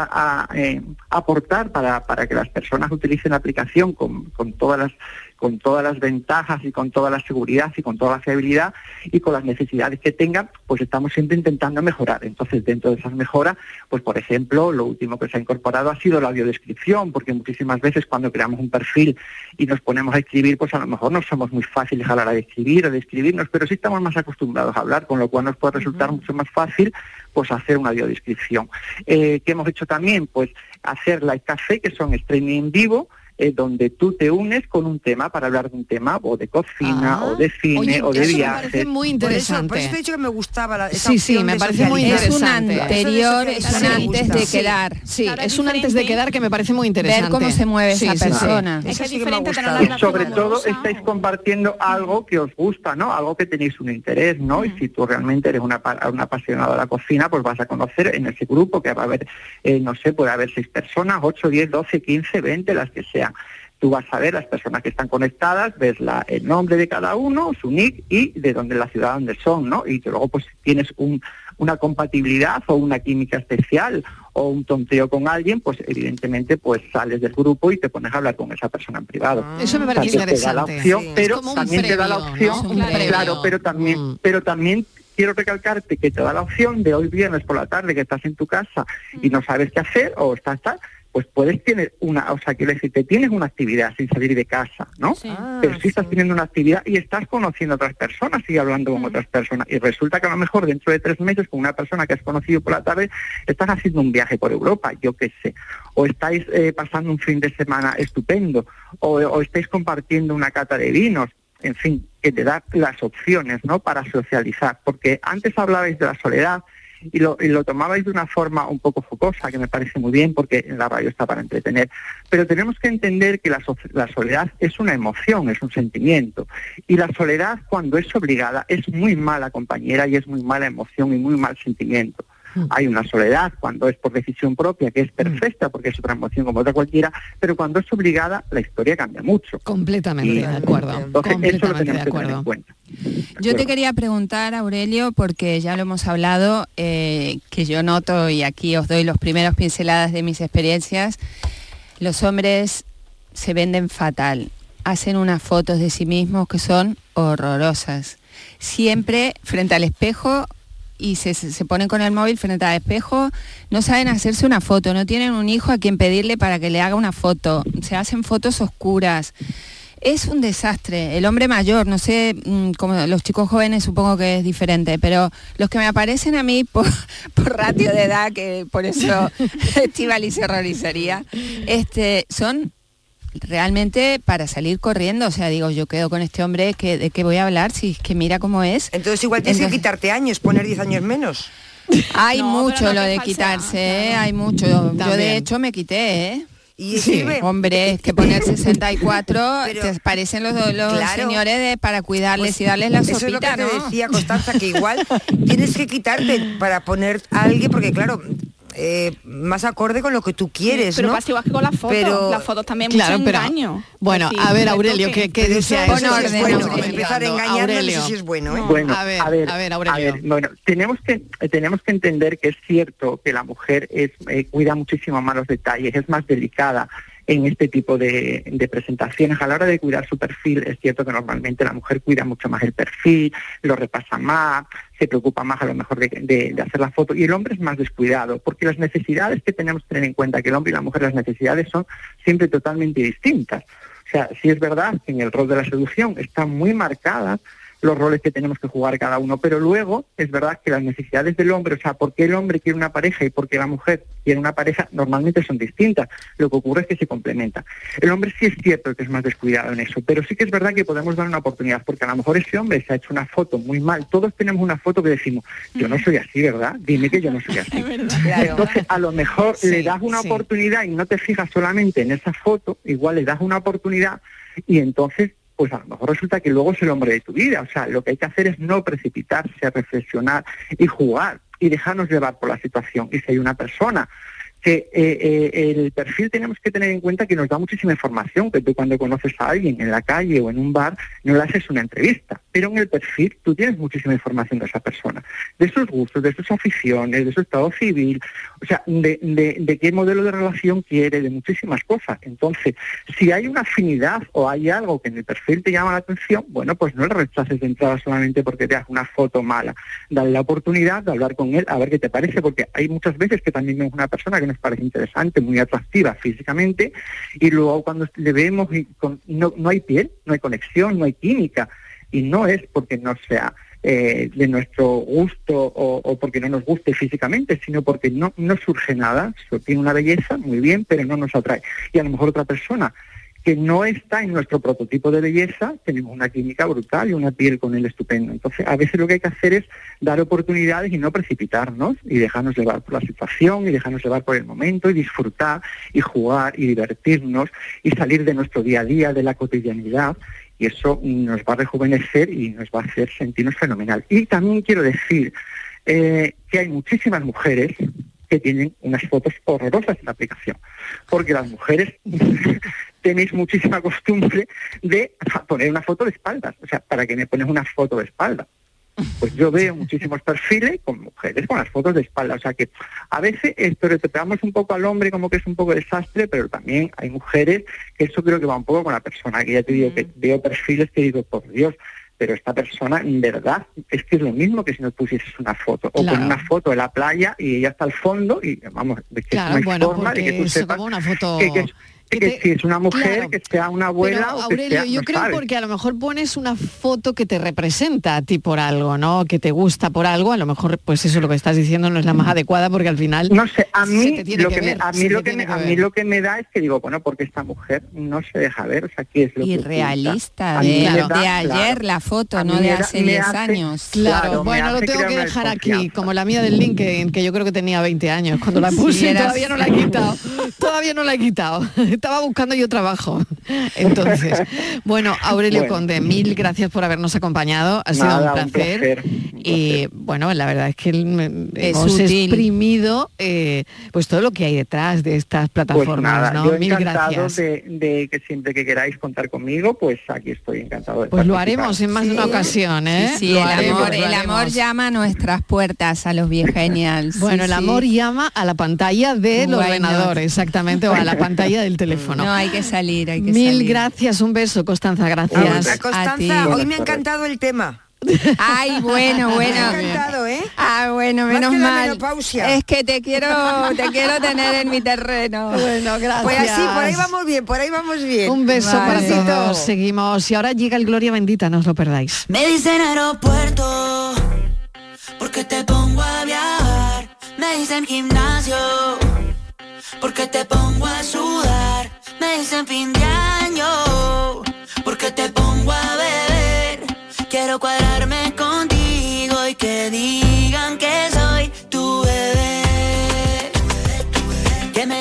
eh, aportar para, para que las personas utilicen la aplicación con, con todas las con todas las ventajas y con toda la seguridad y con toda la fiabilidad y con las necesidades que tengan, pues estamos siempre intentando mejorar. Entonces, dentro de esas mejoras, pues por ejemplo, lo último que se ha incorporado ha sido la audiodescripción, porque muchísimas veces cuando creamos un perfil y nos ponemos a escribir, pues a lo mejor no somos muy fáciles a la hora de escribir o de escribirnos, pero sí estamos más acostumbrados a hablar, con lo cual nos puede resultar mucho más fácil pues hacer una audiodescripción. Eh, ¿Qué hemos hecho también? Pues hacer live café, que son streaming en vivo, eh, donde tú te unes con un tema para hablar de un tema o de cocina o de cine Oye, o de eso me viajes. parece muy Por eso, interesante. por eso te he dicho que me gustaba la esa Sí, sí, me parece muy socializar. Es un interesante. anterior, es un antes de Sí. quedar. Sí, es es un antes de quedar que me parece muy interesante. Ver cómo se mueve Sí, esa sí, sí. persona. Es que Eso es sí que me ha diferente tener Y sobre todo amorosa estáis compartiendo algo que os gusta, ¿no? Algo que tenéis un interés, ¿no? Y si tú realmente eres una, una apasionada de la cocina, pues vas a conocer en ese grupo que va a haber, eh, no sé, puede haber seis personas, ocho, diez, doce, quince, veinte, las que sean. Tú vas a ver las personas que están conectadas, ves la, el nombre de cada uno, su nick y de dónde la ciudad donde son, ¿no? Y que luego pues tienes un, una compatibilidad o una química especial o un tonteo con alguien, pues evidentemente pues sales del grupo y te pones a hablar con esa persona en privado. Eso me O sea, parece que te da la interesante. opción, Sí. Es pero también te da la opción, ¿no? Un previo. claro, pero también, Mm. pero también quiero recalcarte que te da la opción de hoy viernes por la tarde que estás en tu casa y no sabes qué hacer o estás tal, pues puedes tener una, o sea, quiero decir, te tienes una actividad sin salir de casa, ¿no? Pero sí estás teniendo una actividad y estás conociendo a otras personas y hablando con otras personas. Y resulta que a lo mejor dentro de tres meses con una persona que has conocido por la tarde estás haciendo un viaje por Europa, yo qué sé. O estáis eh, pasando un fin de semana estupendo, o, o estáis compartiendo una cata de vinos, en fin, que te da las opciones, ¿no? Para socializar. Porque antes hablabais de la soledad y lo, tomabais de una forma un poco focosa, que me parece muy bien porque la radio está para entretener. Pero tenemos que entender que la, so- la soledad es una emoción, es un sentimiento. Y la soledad, cuando es obligada, es muy mala compañera y es muy mala emoción y muy mal sentimiento. Hay una soledad cuando es por decisión propia, que es perfecta porque es otra emoción como otra cualquiera, pero cuando es obligada, la historia cambia mucho. Completamente de acuerdo. Entonces, eso lo Completamente de tenemos que tener en acuerdo. cuenta. Yo te quería preguntar, Aurelio, porque ya lo hemos hablado, eh, que yo noto, y aquí os doy los primeros pinceladas de mis experiencias, los hombres se venden fatal, hacen unas fotos de sí mismos que son horrorosas. Siempre frente al espejo y se, se ponen con el móvil frente al espejo, no saben hacerse una foto, no tienen un hijo a quien pedirle para que le haga una foto, se hacen fotos oscuras. Es un desastre. El hombre mayor, no sé, mm, como los chicos jóvenes supongo que es diferente, pero los que me aparecen a mí por, <laughs> por ratio de edad, que por eso <laughs> <laughs> Estivali se horrorizaría, este, son realmente para salir corriendo. O sea, digo, yo quedo con este hombre, que, ¿de qué voy a hablar? Si es que mira cómo es. Entonces igual tienes que quitarte años, poner 10 años menos. <laughs> Hay No, mucho no lo de falsea, quitarse, ¿eh? hay mucho. Yo de hecho me quité, ¿eh? Y Sí, sirve. hombre, es que poner 64 <laughs> Pero- te parecen los, los Claro. señores de, para cuidarles Pues y darles la Eso es lo que sopita, te ¿no? decía Constanza, que <laughs> igual tienes que quitarte para poner a alguien, porque claro, eh, más acorde con lo que tú quieres, pero ¿no? pasa igual que con las fotos. Pero- las fotos también Claro, mucho pero- engaño. Bueno, Es decir, a ver, Aurelio. ¿qué, qué dice a eso bueno, empezar a engañar, no sé Aurelio. si es bueno, ¿eh? Bueno, a ver, a ver, a ver, a Aurelio. ver, bueno, tenemos que tenemos que entender que es cierto que la mujer es eh, cuida muchísimo más los detalles, es más delicada en este tipo de, presentaciones. A la hora de cuidar su perfil, es cierto que normalmente la mujer cuida mucho más el perfil, lo repasa más, se preocupa más a lo mejor de, de- de hacer la foto, y el hombre es más descuidado, porque las necesidades que tenemos que tener en cuenta, que el hombre y la mujer, las necesidades son siempre totalmente distintas. O sea, sí es verdad que en el rol de la seducción están muy marcadas los roles que tenemos que jugar cada uno, pero luego es verdad que las necesidades del hombre, o sea, por qué el hombre quiere una pareja y por qué la mujer quiere una pareja, normalmente son distintas. Lo que ocurre es que se complementan. El hombre sí es cierto que es más descuidado en eso, pero sí que es verdad que podemos dar una oportunidad, porque a lo mejor ese hombre se ha hecho una foto muy mal. Todos tenemos una foto que decimos, yo no soy así, ¿verdad? Dime que yo no soy así. <laughs> Entonces, a lo mejor Sí, le das una sí. oportunidad y no te fijas solamente en esa foto, igual le das una oportunidad y entonces, pues a lo mejor resulta que luego es el hombre de tu vida. O sea, lo que hay que hacer es no precipitarse, reflexionar y jugar y dejarnos llevar por la situación. Y si hay una persona que eh, eh, el perfil tenemos que tener en cuenta que nos da muchísima información, que tú cuando conoces a alguien en la calle o en un bar no le haces una entrevista, pero en el perfil tú tienes muchísima información de esa persona, de sus gustos, de sus aficiones, de su estado civil, o sea, de, de- qué modelo de relación quiere, de muchísimas cosas. Entonces, si hay una afinidad o hay algo que en el perfil te llama la atención, bueno, pues no le rechaces de entrada solamente porque te hagas una foto mala. Dale la oportunidad de hablar con él a ver qué te parece, porque hay muchas veces que también vemos una persona que nos parece interesante, muy atractiva físicamente, y luego cuando le vemos y con- no, no hay piel, no hay conexión, no hay química, y no es porque no sea eh, de nuestro gusto o, o porque no nos guste físicamente, sino porque no, surge nada, tiene una belleza, muy bien, pero no nos atrae. Y a lo mejor otra persona que no está en nuestro prototipo de belleza, tenemos una química brutal y una piel con él estupendo. Entonces, a veces lo que hay que hacer es dar oportunidades y no precipitarnos y dejarnos llevar por la situación y dejarnos llevar por el momento y disfrutar y jugar y divertirnos y salir de nuestro día a día, de la cotidianidad y eso nos va a rejuvenecer y nos va a hacer sentirnos fenomenal. Y también quiero decir eh, que hay muchísimas mujeres que tienen unas fotos horrorosas en la aplicación, porque las mujeres <laughs> tenéis muchísima costumbre de poner una foto de espaldas, o sea, ¿para que me pones una foto de espalda? Pues yo veo muchísimos perfiles con mujeres con las fotos de espalda, o sea que a veces esto retratamos un poco al hombre como que es un poco desastre, pero también hay mujeres que eso creo que va un poco con la persona, que ya te digo que veo perfiles que digo, por Dios, pero esta persona en verdad es que es lo mismo que si nos pusieses una foto o con una foto de la playa y ella está al fondo y vamos de que Claro, no hay bueno, forma de que tú se sepas una foto que, que es, que si es una mujer Claro. que sea una abuela Pero, o que Aurelio, sea, yo no creo sabes. porque a lo mejor pones una foto que te representa a ti por algo, ¿no? Que te gusta por algo, a lo mejor pues eso lo que estás diciendo no es la más adecuada porque al final no sé a se mí te tiene lo que que, me, ver, a mí lo que me, a que mí ver. lo que me da es que digo bueno porque esta mujer no se deja ver o sea qué es lo que oculta? Irrealista, A mí de, me de ayer claro. la foto, A no de hace me 10 hace- años. Claro, Claro, bueno, lo tengo que dejar aquí, como la mía del LinkedIn, que yo creo que tenía 20 años cuando la puse, y todavía no la he quitado, <laughs> todavía no la he quitado. Estaba buscando yo trabajo. <laughs> Entonces, <laughs> bueno, Aurelio Bueno. Conde, mil gracias por habernos acompañado, ha sido Nada, un un placer. placer, y bueno, la verdad es que Es hemos útil. exprimido eh, pues todo lo que hay detrás de estas pues plataformas, nada ¿no? yo Mil encantado gracias. de, de que siempre que queráis contar conmigo pues aquí estoy encantado de Pues lo haremos en más de una ocasión, ¿eh? Sí, sí, Lo el haremos, amor, lo el amor llama a nuestras puertas a los viegenials. <laughs> Bueno, Sí, el sí. amor llama a la pantalla del Why ordenador, exactamente, o a la pantalla del teléfono. No, hay que salir, hay que Mil salir. gracias, un beso, Constanza, A gracias. Constanza, A ti. hoy me ha encantado el tema. Ay, bueno, bueno. Me ha encantado, ¿eh? Ah, bueno, Más menos que la mal. menopausia. Es que te quiero, te quiero tener en mi terreno. <laughs> Bueno, gracias. Pues así, por ahí vamos bien, por ahí vamos bien. Un beso Vale. para todos. Seguimos. Y ahora llega el Gloria Bendita, no os lo perdáis. Me dicen aeropuerto, porque te pongo a viajar. Me dicen gimnasio, porque te pongo a sudar. Me dicen fin de año, porque te pongo a beber. Quiero cuadrarme contigo y que digan que soy tu bebé.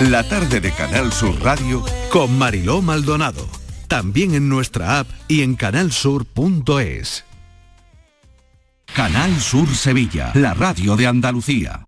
La tarde de Canal Sur Radio con Mariló Maldonado. También en nuestra app y en canalsur.es. Canal Sur Sevilla, la radio de Andalucía.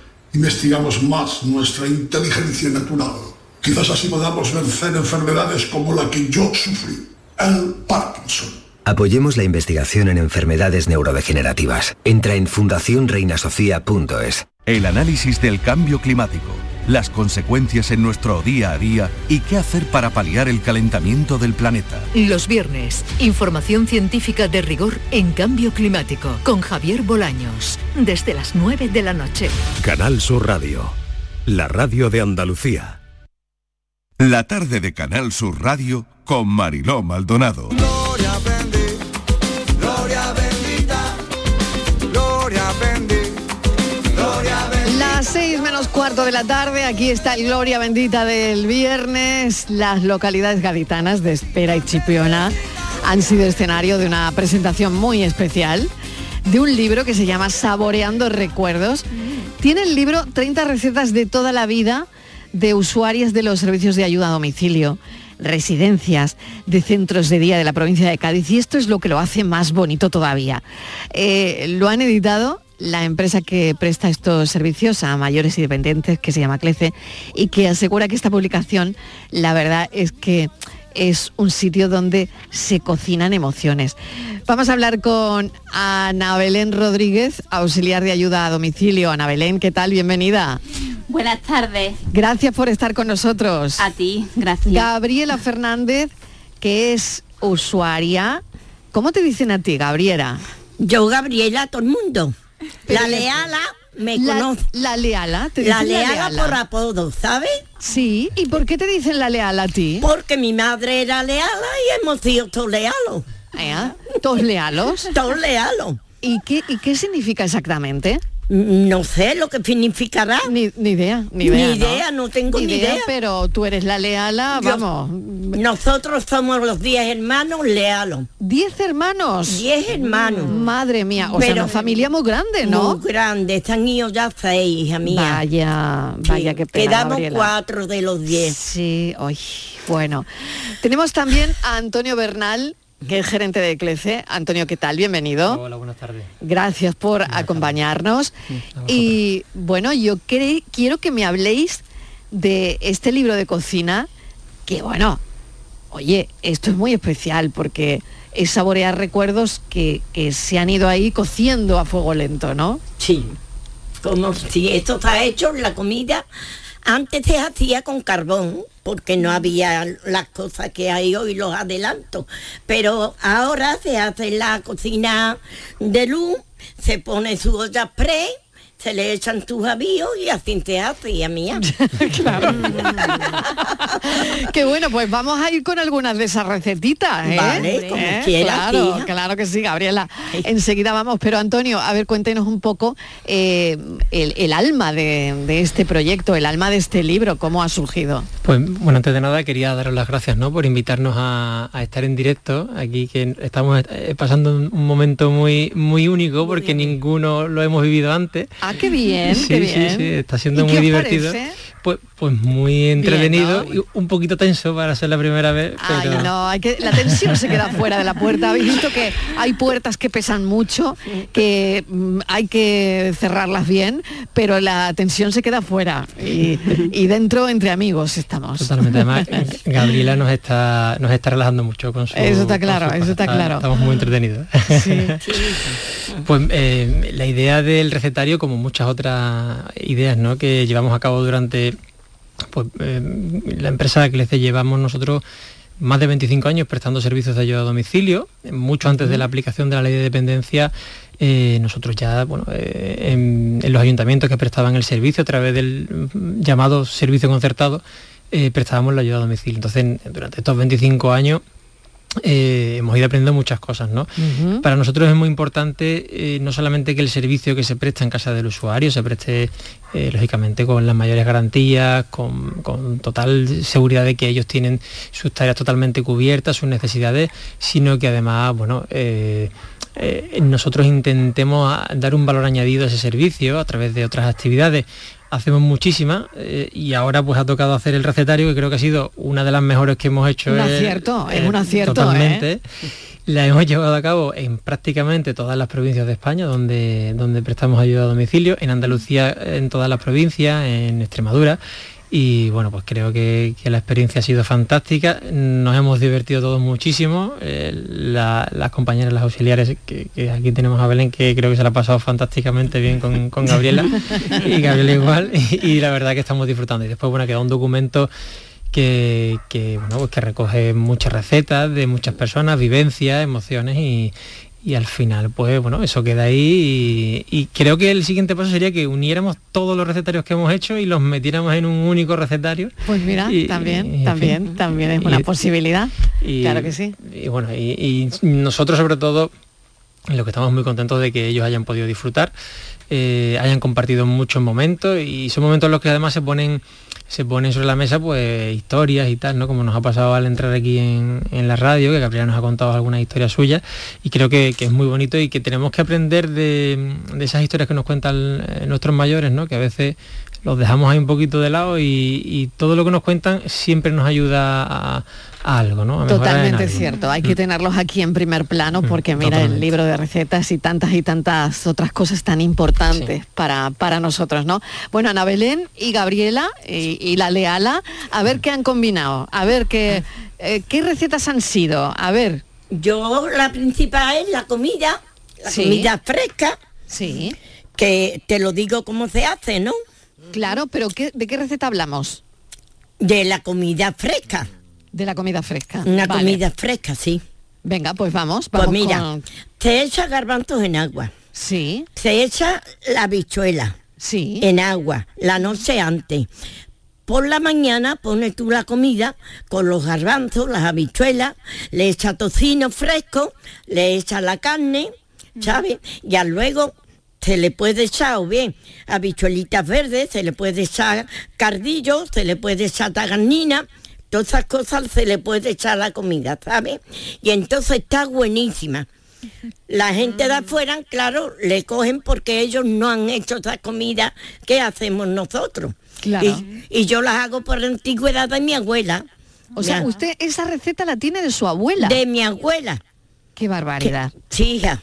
investigamos más nuestra inteligencia natural, quizás así podamos vencer enfermedades como la que yo sufrí, el Parkinson. Apoyemos la investigación en enfermedades neurodegenerativas. Entra en fundacionreinasofía.es. El análisis del cambio climático, las consecuencias en nuestro día a día y qué hacer para paliar el calentamiento del planeta. Los viernes, información científica de rigor en cambio climático con Javier Bolaños, desde las 9 de la noche. Canal Sur Radio, la radio de Andalucía. La tarde de Canal Sur Radio con Mariló Maldonado. Gloria cuarto de la tarde, aquí está Gloria Bendita del viernes. Las localidades gaditanas de Espera y Chipiona han sido escenario de una presentación muy especial de un libro que se llama Saboreando Recuerdos. Tiene el libro 30 recetas de toda la vida de usuarias de los servicios de ayuda a domicilio, residencias, de centros de día de la provincia de Cádiz y esto es lo que lo hace más bonito todavía. Eh, lo han editado la empresa que presta estos servicios a mayores y dependientes, que se llama CLECE, y que asegura que esta publicación, la verdad es que es un sitio donde se cocinan emociones. Vamos a hablar con Ana Belén Rodríguez, auxiliar de ayuda a domicilio. Ana Belén, ¿qué tal? Bienvenida. Buenas tardes. Gracias por estar con nosotros. A ti, gracias. Gabriela Fernández, que es usuaria. ¿Cómo te dicen a ti, Gabriela? Yo, Gabriela, todo el mundo. La le- leala me La- conoce. La leala, te La leala leala? por apodo, ¿sabes? Sí, ¿y por qué te dicen la leala a ti? Porque mi madre era leala y hemos sido todos lealos. ¿Eh? ¿Todos lealos? Todos lealos. ¿Y qué, ¿Y qué significa exactamente? No sé lo que significará. Ni, ni idea, ni Ni idea. ¿no? idea, no tengo ni idea. Pero tú eres la leala, Yo- vamos. Nosotros somos los diez hermanos lealos. ¿Diez hermanos? Diez hermanos. Madre mía, o sea, Pero- una familia muy grande, ¿no? Muy grande, están idos ya seis, hija mía. Vaya, vaya, qué pena, Quedamos Gabriela. cuatro de los diez. Sí, hoy, bueno. Tenemos también a Antonio Bernal, que es gerente de Eclece. Antonio, ¿qué tal? Bienvenido. Hola, buenas tardes. Gracias por acompañarnos. Y bueno, yo quiero que me habléis de este libro de cocina, que bueno, oye, esto es muy especial porque es saborear recuerdos que, que se han ido ahí cociendo a fuego lento, ¿no? Sí. Como si esto está hecho, la comida antes se hacía con carbón, porque no había las cosas que hay hoy, los adelantos. Pero ahora se hace la cocina de luz, se pone su olla pre, se le echan tus avíos y así se hace, y a mía. <laughs> claro. Qué bueno, pues vamos a ir con algunas de esas recetitas, ¿eh? Vale, como ¿Eh? quiera, Claro, tía. claro que sí, Gabriela. Enseguida vamos, pero Antonio, a ver, cuéntenos un poco eh, el, el alma de, de este proyecto, el alma de este libro, cómo ha surgido. Pues bueno, antes de nada quería daros las gracias ¿no? por invitarnos a, a estar en directo aquí, que estamos pasando un, un momento muy, muy único porque ninguno lo hemos vivido antes. Ah, qué bien, sí, qué sí, bien. sí, está siendo ¿Y muy divertido. parece? Pues, pues muy entretenido ¿no? y un poquito tenso para ser la primera vez. Ay, no, hay que, la tensión se queda fuera de la puerta. Habéis visto que hay puertas que pesan mucho, que mm, hay que cerrarlas bien, pero la tensión se queda fuera. Y, y dentro, entre amigos, estamos. Totalmente. Además, <laughs> Gabriela nos está, nos está relajando mucho con su. Eso está claro, su eso está claro. Estamos muy entretenidos. <laughs> Pues eh, la idea del recetario, como muchas otras ideas ¿no? que llevamos a cabo durante pues, eh, la empresa que les llevamos nosotros más de 25 años prestando servicios de ayuda a domicilio, mucho antes de la aplicación de la ley de dependencia, eh, nosotros ya, bueno, eh, en, en los ayuntamientos que prestaban el servicio a través del mm, llamado servicio concertado, prestábamos la ayuda a domicilio. Entonces, en- durante estos 25 años eh, hemos ido aprendiendo muchas cosas, ¿no? Para nosotros es muy importante eh, no solamente que el servicio que se presta en casa del usuario se preste eh, lógicamente con las mayores garantías, con, con total seguridad de que ellos tienen sus tareas totalmente cubiertas, sus necesidades, sino que además, bueno, nosotros intentemos dar un valor añadido a ese servicio a través de otras actividades. Hacemos muchísimas eh, y ahora pues ha tocado hacer el recetario que creo que ha sido una de las mejores que hemos hecho. Un eh, acierto, es eh, un acierto, Totalmente. ¿eh? <laughs> La hemos llevado a cabo en prácticamente todas las provincias de España donde, donde prestamos ayuda a domicilio, en Andalucía en todas las provincias, en Extremadura y bueno, pues creo que, que la experiencia ha sido fantástica, nos hemos divertido todos muchísimo, eh, la- las compañeras, las auxiliares, que, que aquí tenemos a Belén, que creo que se la ha pasado fantásticamente bien con, con Gabriela, <laughs> y Gabriela igual, y, y la verdad que estamos disfrutando. Y después, bueno, queda un documento que, que, bueno, pues que recoge muchas recetas de muchas personas, vivencias, emociones y, y al final pues bueno eso queda ahí y, y creo que el siguiente paso sería que uniéramos todos los recetarios que hemos hecho y los metiéramos en un único recetario Pues mira, Y- también, y, también, fin, también es una posibilidad. y- claro que sí. y bueno y, y nosotros sobre todo lo que estamos muy contentos de que ellos hayan podido disfrutar eh, hayan compartido muchos momentos y son momentos en los que además se ponen se ponen sobre la mesa pues historias y tal, ¿no? Como nos ha pasado al entrar aquí en, en la radio, que Gabriela nos ha contado algunas historias suyas y creo que, que es muy bonito y que tenemos que aprender de, de esas historias que nos cuentan eh, nuestros mayores, ¿no? Que a veces los dejamos ahí un poquito de lado y, y todo lo que nos cuentan siempre nos ayuda a, a algo, ¿no? A Totalmente algo. cierto, hay que tenerlos aquí en primer plano porque mira el libro de recetas y tantas y tantas otras cosas tan importantes para, para nosotros, ¿no? Bueno, Ana Belén y Gabriela y, y la Leala, a ver qué han combinado, a ver qué, eh, qué recetas han sido, a ver. Yo la principal es la comida, la Sí. comida fresca. Sí. Que te lo digo cómo se hace, ¿no? Claro, pero ¿qué- ¿de qué receta hablamos? De la comida fresca. De la comida fresca. Una Vale. comida fresca, sí. Venga, pues vamos, Pues vamos mira, con- se echa garbanzos en agua. Sí. Se echa la habichuela. Sí. En agua, la noche antes. Por la mañana pones tú la comida con los garbanzos, las habichuelas, le echas tocino fresco, le echas la carne, ¿sabes? Ya luego se le puede echar o bien habichuelitas verdes, se le puede echar cardillo, se le puede echar tagarnina, todas esas cosas se le puede echar a la comida, ¿sabes? Y entonces está buenísima. La gente de afuera, claro, le cogen porque ellos no han hecho esa comida que hacemos nosotros. Claro. Y, y yo las hago por la antigüedad de mi abuela. O sea, Ya. usted esa receta la tiene de su abuela. De mi abuela. Qué barbaridad. Sí, hija.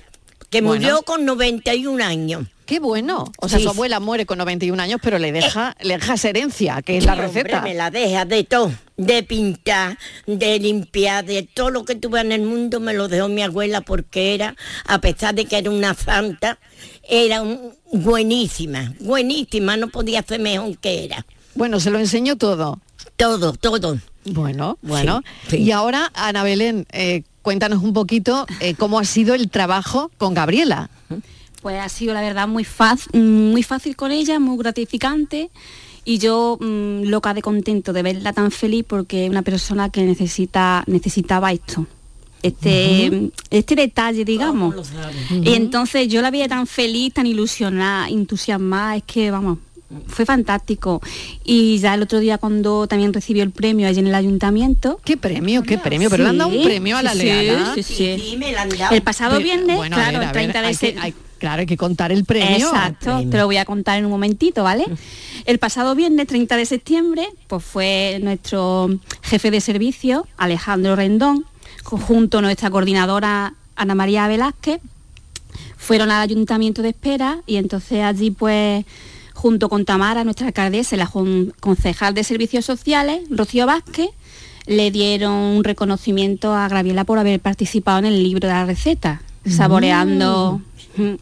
Que Bueno. murió con 91 años. Qué bueno. O sea, Sí. su abuela muere con 91 años, pero le deja, le deja esa herencia, que es la hombre, receta. me la deja de todo, de pintar, de limpiar, de todo lo que tuve en el mundo me lo dejó mi abuela porque era, a pesar de que era una santa, era un- buenísima, buenísima, no podía ser mejor que era. Bueno, se lo enseñó todo. Todo, todo. Bueno, bueno. Sí, sí. Y ahora, Ana Belén, eh, cuéntanos un poquito eh, cómo ha sido el trabajo con Gabriela. Pues ha sido la verdad muy fácil, muy fácil con ella, muy gratificante y yo mm, loca de contento de verla tan feliz porque es una persona que necesita necesitaba esto. Este, Ujú. este detalle, digamos. Y entonces yo la veía tan feliz, tan ilusionada, entusiasmada, es que vamos, fue fantástico. Y ya el otro día cuando también recibió el premio allí en el ayuntamiento. ¿Qué premio? ¿Qué premio? ¿Pero le han dado un premio a la sí, Leala? Sí, sí, Sí, me la han dado. El pasado viernes, bueno, a claro, ver, a el ver, 30 de septiembre. Claro, hay que contar el premio. Exacto, te lo voy a contar en un momentito, ¿vale? El pasado viernes 30 de septiembre, pues fue nuestro jefe de servicio, Alejandro Rendón, junto a nuestra coordinadora Ana María Velázquez, fueron al ayuntamiento de espera y entonces allí pues junto con Tamara, nuestra alcaldesa, la concejal de servicios sociales, Rocío Vázquez, le dieron un reconocimiento a Graviela por haber participado en el libro de la receta, saboreando mm.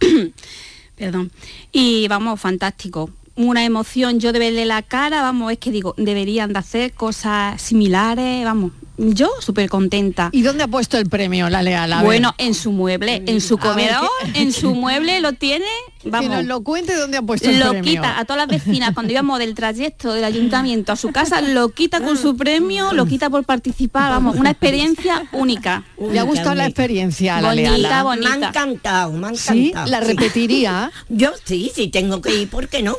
<coughs> Perdón. Y vamos, fantástico. Una emoción, yo de verle la cara, vamos, es que digo, deberían de hacer cosas similares, vamos, yo súper contenta. ¿Y dónde ha puesto el premio la Leala? A ver. Bueno, en su mueble, en su comedor, en su <laughs> mueble lo tiene, Que vamos. nos lo cuente dónde ha puesto el Lo premio. quita a todas las vecinas cuando íbamos del trayecto del ayuntamiento a su casa, <laughs> lo quita con su premio, lo quita por participar, vamos, una experiencia única. ¿Le ha gustado la experiencia a la Bonita, Leala? bonita. Me ha encantado, me ha ¿Sí? encantado. ¿La repetiría? <laughs> Yo sí, sí tengo que ir, ¿por qué no?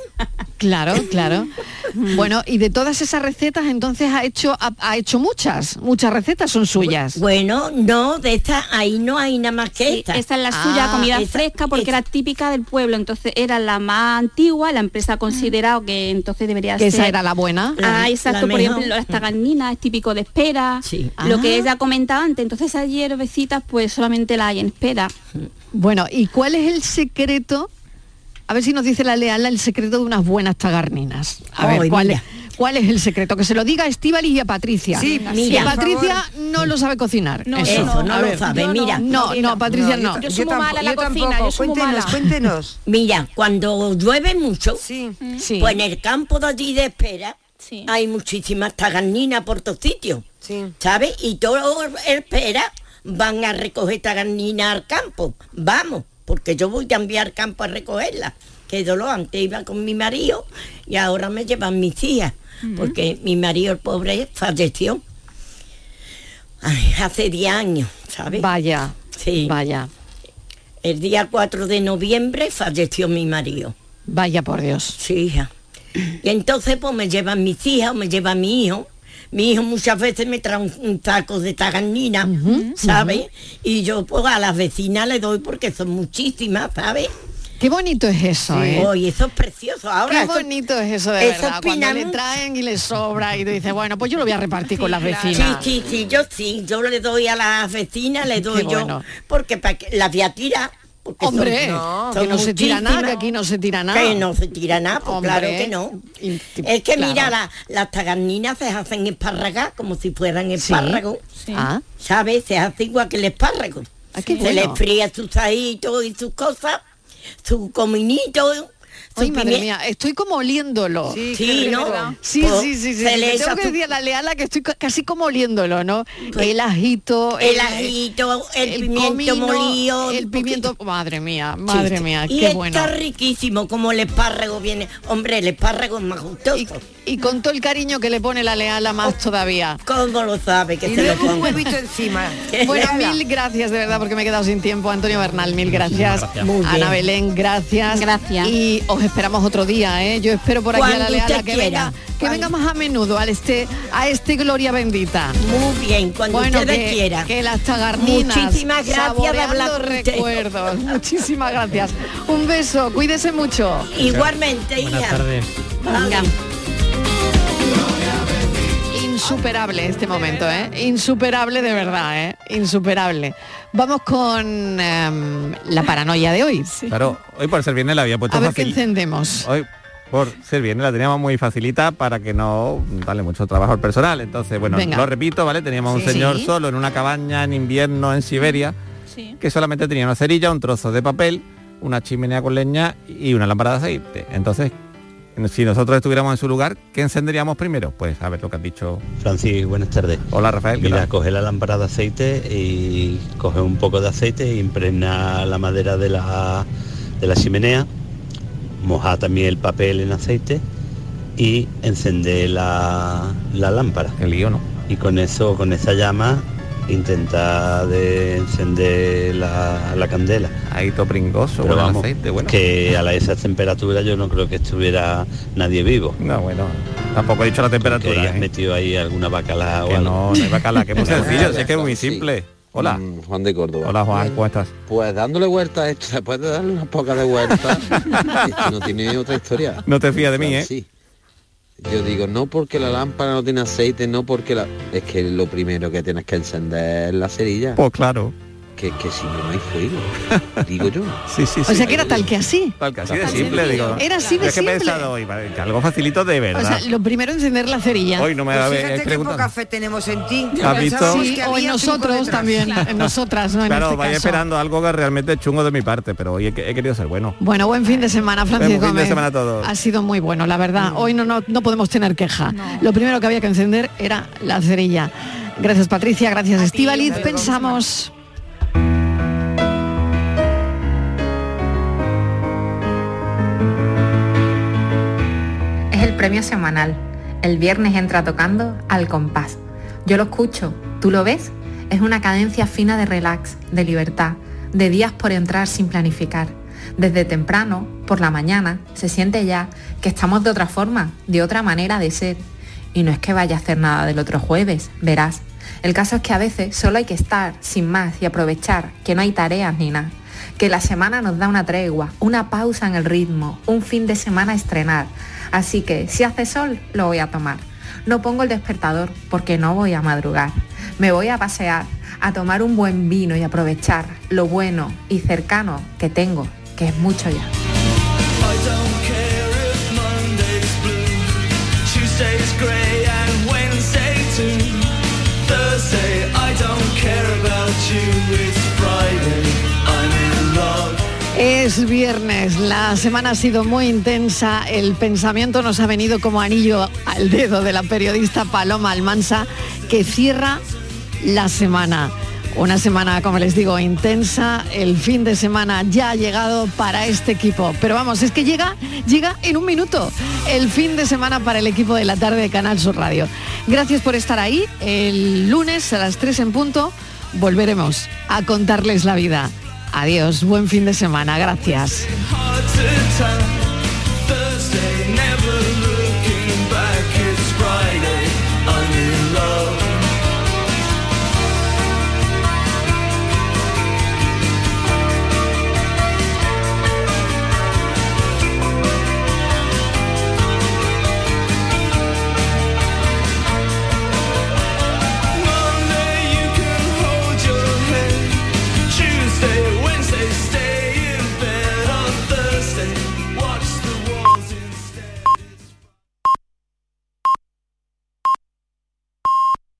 Claro, <laughs> claro. Bueno, y de todas esas recetas, entonces ha hecho, ha, ha hecho muchas, muchas recetas son suyas. Bueno, no, de esta ahí no hay nada más que Sí, esta. esa es la suya, Ah, comida esa- fresca, porque era típica del pueblo, entonces era la más antigua, la empresa ha considerado que entonces debería Que ser... esa era la buena. Ah, exacto, la por mejor. ejemplo, las taganinas es típico de espera, lo Ah. que ella comentaba antes, entonces esas hierbecitas pues solamente la hay en espera. Bueno, ¿y cuál es el secreto A ver si nos dice la leala el secreto de unas buenas tagarninas. A ver, ¿cuál mira. es, ¿cuál es el secreto? Que se lo diga a Estíbaliz y a Patricia. Sí, mira. Patricia no lo sabe cocinar. No, eso no A lo sabe, no. mira. No, no, Patricia no. Yo soy muy mala en la cocina, yo soy muy mala. <laughs> Mira, cuando llueve mucho, Sí. pues en el campo de allí de espera hay muchísimas tagarninas por todos sitios, ¿sabes? Y todo el espera van a recoger tagarninas al campo. Vamos, porque yo voy también al campo a recogerlas. Que yo lo antes iba con mi marido y ahora me llevan mis hijas, porque mi marido, el pobre, falleció. Ay, hace 10 años, ¿sabes? Vaya. Sí. Vaya. El día 4 de noviembre falleció mi marido. Vaya por Dios. Sí, hija. Y entonces pues me llevan mis hijas o me lleva mi hijo. Mi hijo muchas veces me trae un, un taco de tagarnina, ¿sabes? Y yo pues a las vecinas le doy porque son muchísimas, ¿sabes? Qué bonito es eso, Sí. ¿eh? Eso es precioso. Ahora, Qué eso- bonito es eso de esos verdad. Cuando le traen y le sobra y tú dices, bueno, pues yo lo voy a repartir con las vecinas. Sí, sí, sí, yo sí, yo le doy a las vecinas, le doy yo, bueno. porque para que las voy a tirar. Porque son- Hombre, son que no se tira nada, que aquí no se tira nada. Que no se tira nada, pues Hombre. claro que no. Y- Es que claro. mira, la- las tagarninas se hacen espárragas como si fueran espárragos. Ah. ¿Sabes? Se hace igual que el espárrago. qué se le bueno. fría sus ajitos y sus cosas, su cominito. Ay, madre mía, estoy como oliéndolo. Sí, Sí, ¿no? Sí, sí, sí, sí. se le tengo que decir a la leala que estoy ca- casi como oliéndolo, ¿no? el ajito, el ajito, el pimiento comino, molido, el pimiento. Madre mía, madre Sí, mía, y qué está bueno. riquísimo como el espárrago viene. Hombre, el espárrago es más gustoso. Y con todo el cariño que le pone la leala más todavía. ¿Cómo lo sabe que Y se lo luego un ponga? huevito encima. <laughs> Bueno, mil gracias de verdad porque me he quedado sin tiempo. Antonio Bernal, mil gracias. gracias. Ana Belén, gracias. Gracias. Y os esperamos otro día, ¿eh? Yo espero por aquí a la Leala usted que quiera. venga, que venga más a menudo a este, a este Gloria Bendita. Muy bien, cuando bueno, ustedes que, quieran. Que las tagarninas. Muchísimas gracias de hablar usted. recuerdos. <laughs> Muchísimas gracias. Un beso, cuídese mucho. Igualmente, Buenas hija. tardes. Venga. Insuperable este momento, ¿eh? Insuperable de verdad, ¿eh? Insuperable. Vamos con em, la paranoia de hoy. Claro, hoy por ser viernes la había puesto A ver qué encendemos. Hoy por ser viernes la teníamos muy facilita para que no darle mucho trabajo al personal. Entonces, bueno, Venga. lo repito, ¿vale? Teníamos un Sí. señor Sí. solo en una cabaña en invierno en Siberia que solamente tenía una cerilla, un trozo de papel, una chimenea con leña y una lámpara de aceite. Entonces, si nosotros estuviéramos en su lugar, ¿qué encenderíamos primero? Pues a ver lo que has dicho. Francis, buenas tardes. Hola Rafael, ¿qué Mira, coge la lámpara de aceite y coge un poco de aceite e impregna la madera de la, de la chimenea, moja también el papel en aceite y encende la, la lámpara. El lío, ¿no? Y con eso, con esa llama, intenta de encender la, la candela. Ahí todo pringoso, Pero con el vamos, aceite, bueno. que a la, esas temperaturas yo no creo que estuviera nadie vivo. No, bueno, tampoco he dicho la temperatura. Que hayas ¿eh? metido ahí alguna bacala o Que algo. no, no hay bacala, que es muy <laughs> sencillo, si es que es muy simple. Hola. Mm, Juan de Córdoba. Hola Juan, ¿cómo estás? Pues dándole vueltas a esto, después de darle unas pocas de vueltas, <laughs> no tiene otra historia. No te fías de mí, ¿eh? Sí. Yo digo, no porque la lámpara no tiene aceite, no porque la... Es que lo primero que tienes que encender es la cerilla. Pues claro. Que, que si no, no hay fuego. <laughs> digo yo. Sí, sí, O sea que era tal que así. Tal que así de Así simple, de- digo. Era así de Es que he simple. pensado hoy, que algo facilito de O verdad. sea, lo primero encender la cerilla. Hoy no me Pues habéis fíjate qué poca fe tenemos en ti. ¿Has visto? Sí, o en nosotros también, en nosotras, ¿no? En claro, este vaya caso. esperando algo que realmente es chungo de mi parte, pero hoy he, he querido ser bueno. Bueno, buen fin de semana, Buen Francisco. fin de semana a todos. Ha sido muy bueno, la verdad. Hoy no, no, no podemos tener queja. Lo primero que había que encender era la cerilla. Gracias, Patricia. Gracias, Estivaliz. Pensamos... el premio semanal. El viernes entra tocando al compás. Yo lo escucho, ¿tú lo ves? Es una cadencia fina de relax, de libertad, de días por entrar sin planificar. Desde temprano, por la mañana, se siente ya que estamos de otra forma, de otra manera de ser. Y no es que vaya a hacer nada del otro jueves, verás. El caso es que a veces solo hay que estar sin más y aprovechar que no hay tareas ni nada. Que la semana nos da una tregua, una pausa en el ritmo, un fin de semana estrenar. Así que si hace sol, lo voy a tomar. No pongo el despertador porque no voy a madrugar. Me voy a pasear, a tomar un buen vino y aprovechar lo bueno y cercano que tengo, que es mucho ya. Es viernes, la semana ha sido muy intensa, el pensamiento nos ha venido como anillo al dedo de la periodista Paloma Almansa, que cierra la semana. Una semana, como les digo, intensa, el fin de semana ya ha llegado para este equipo. Pero vamos, es que llega, llega en un minuto el fin de semana para el equipo de la tarde de Canal Sur Radio. Gracias por estar ahí. El lunes a las 3 en punto volveremos a contarles la vida. Adiós, buen fin de semana, gracias.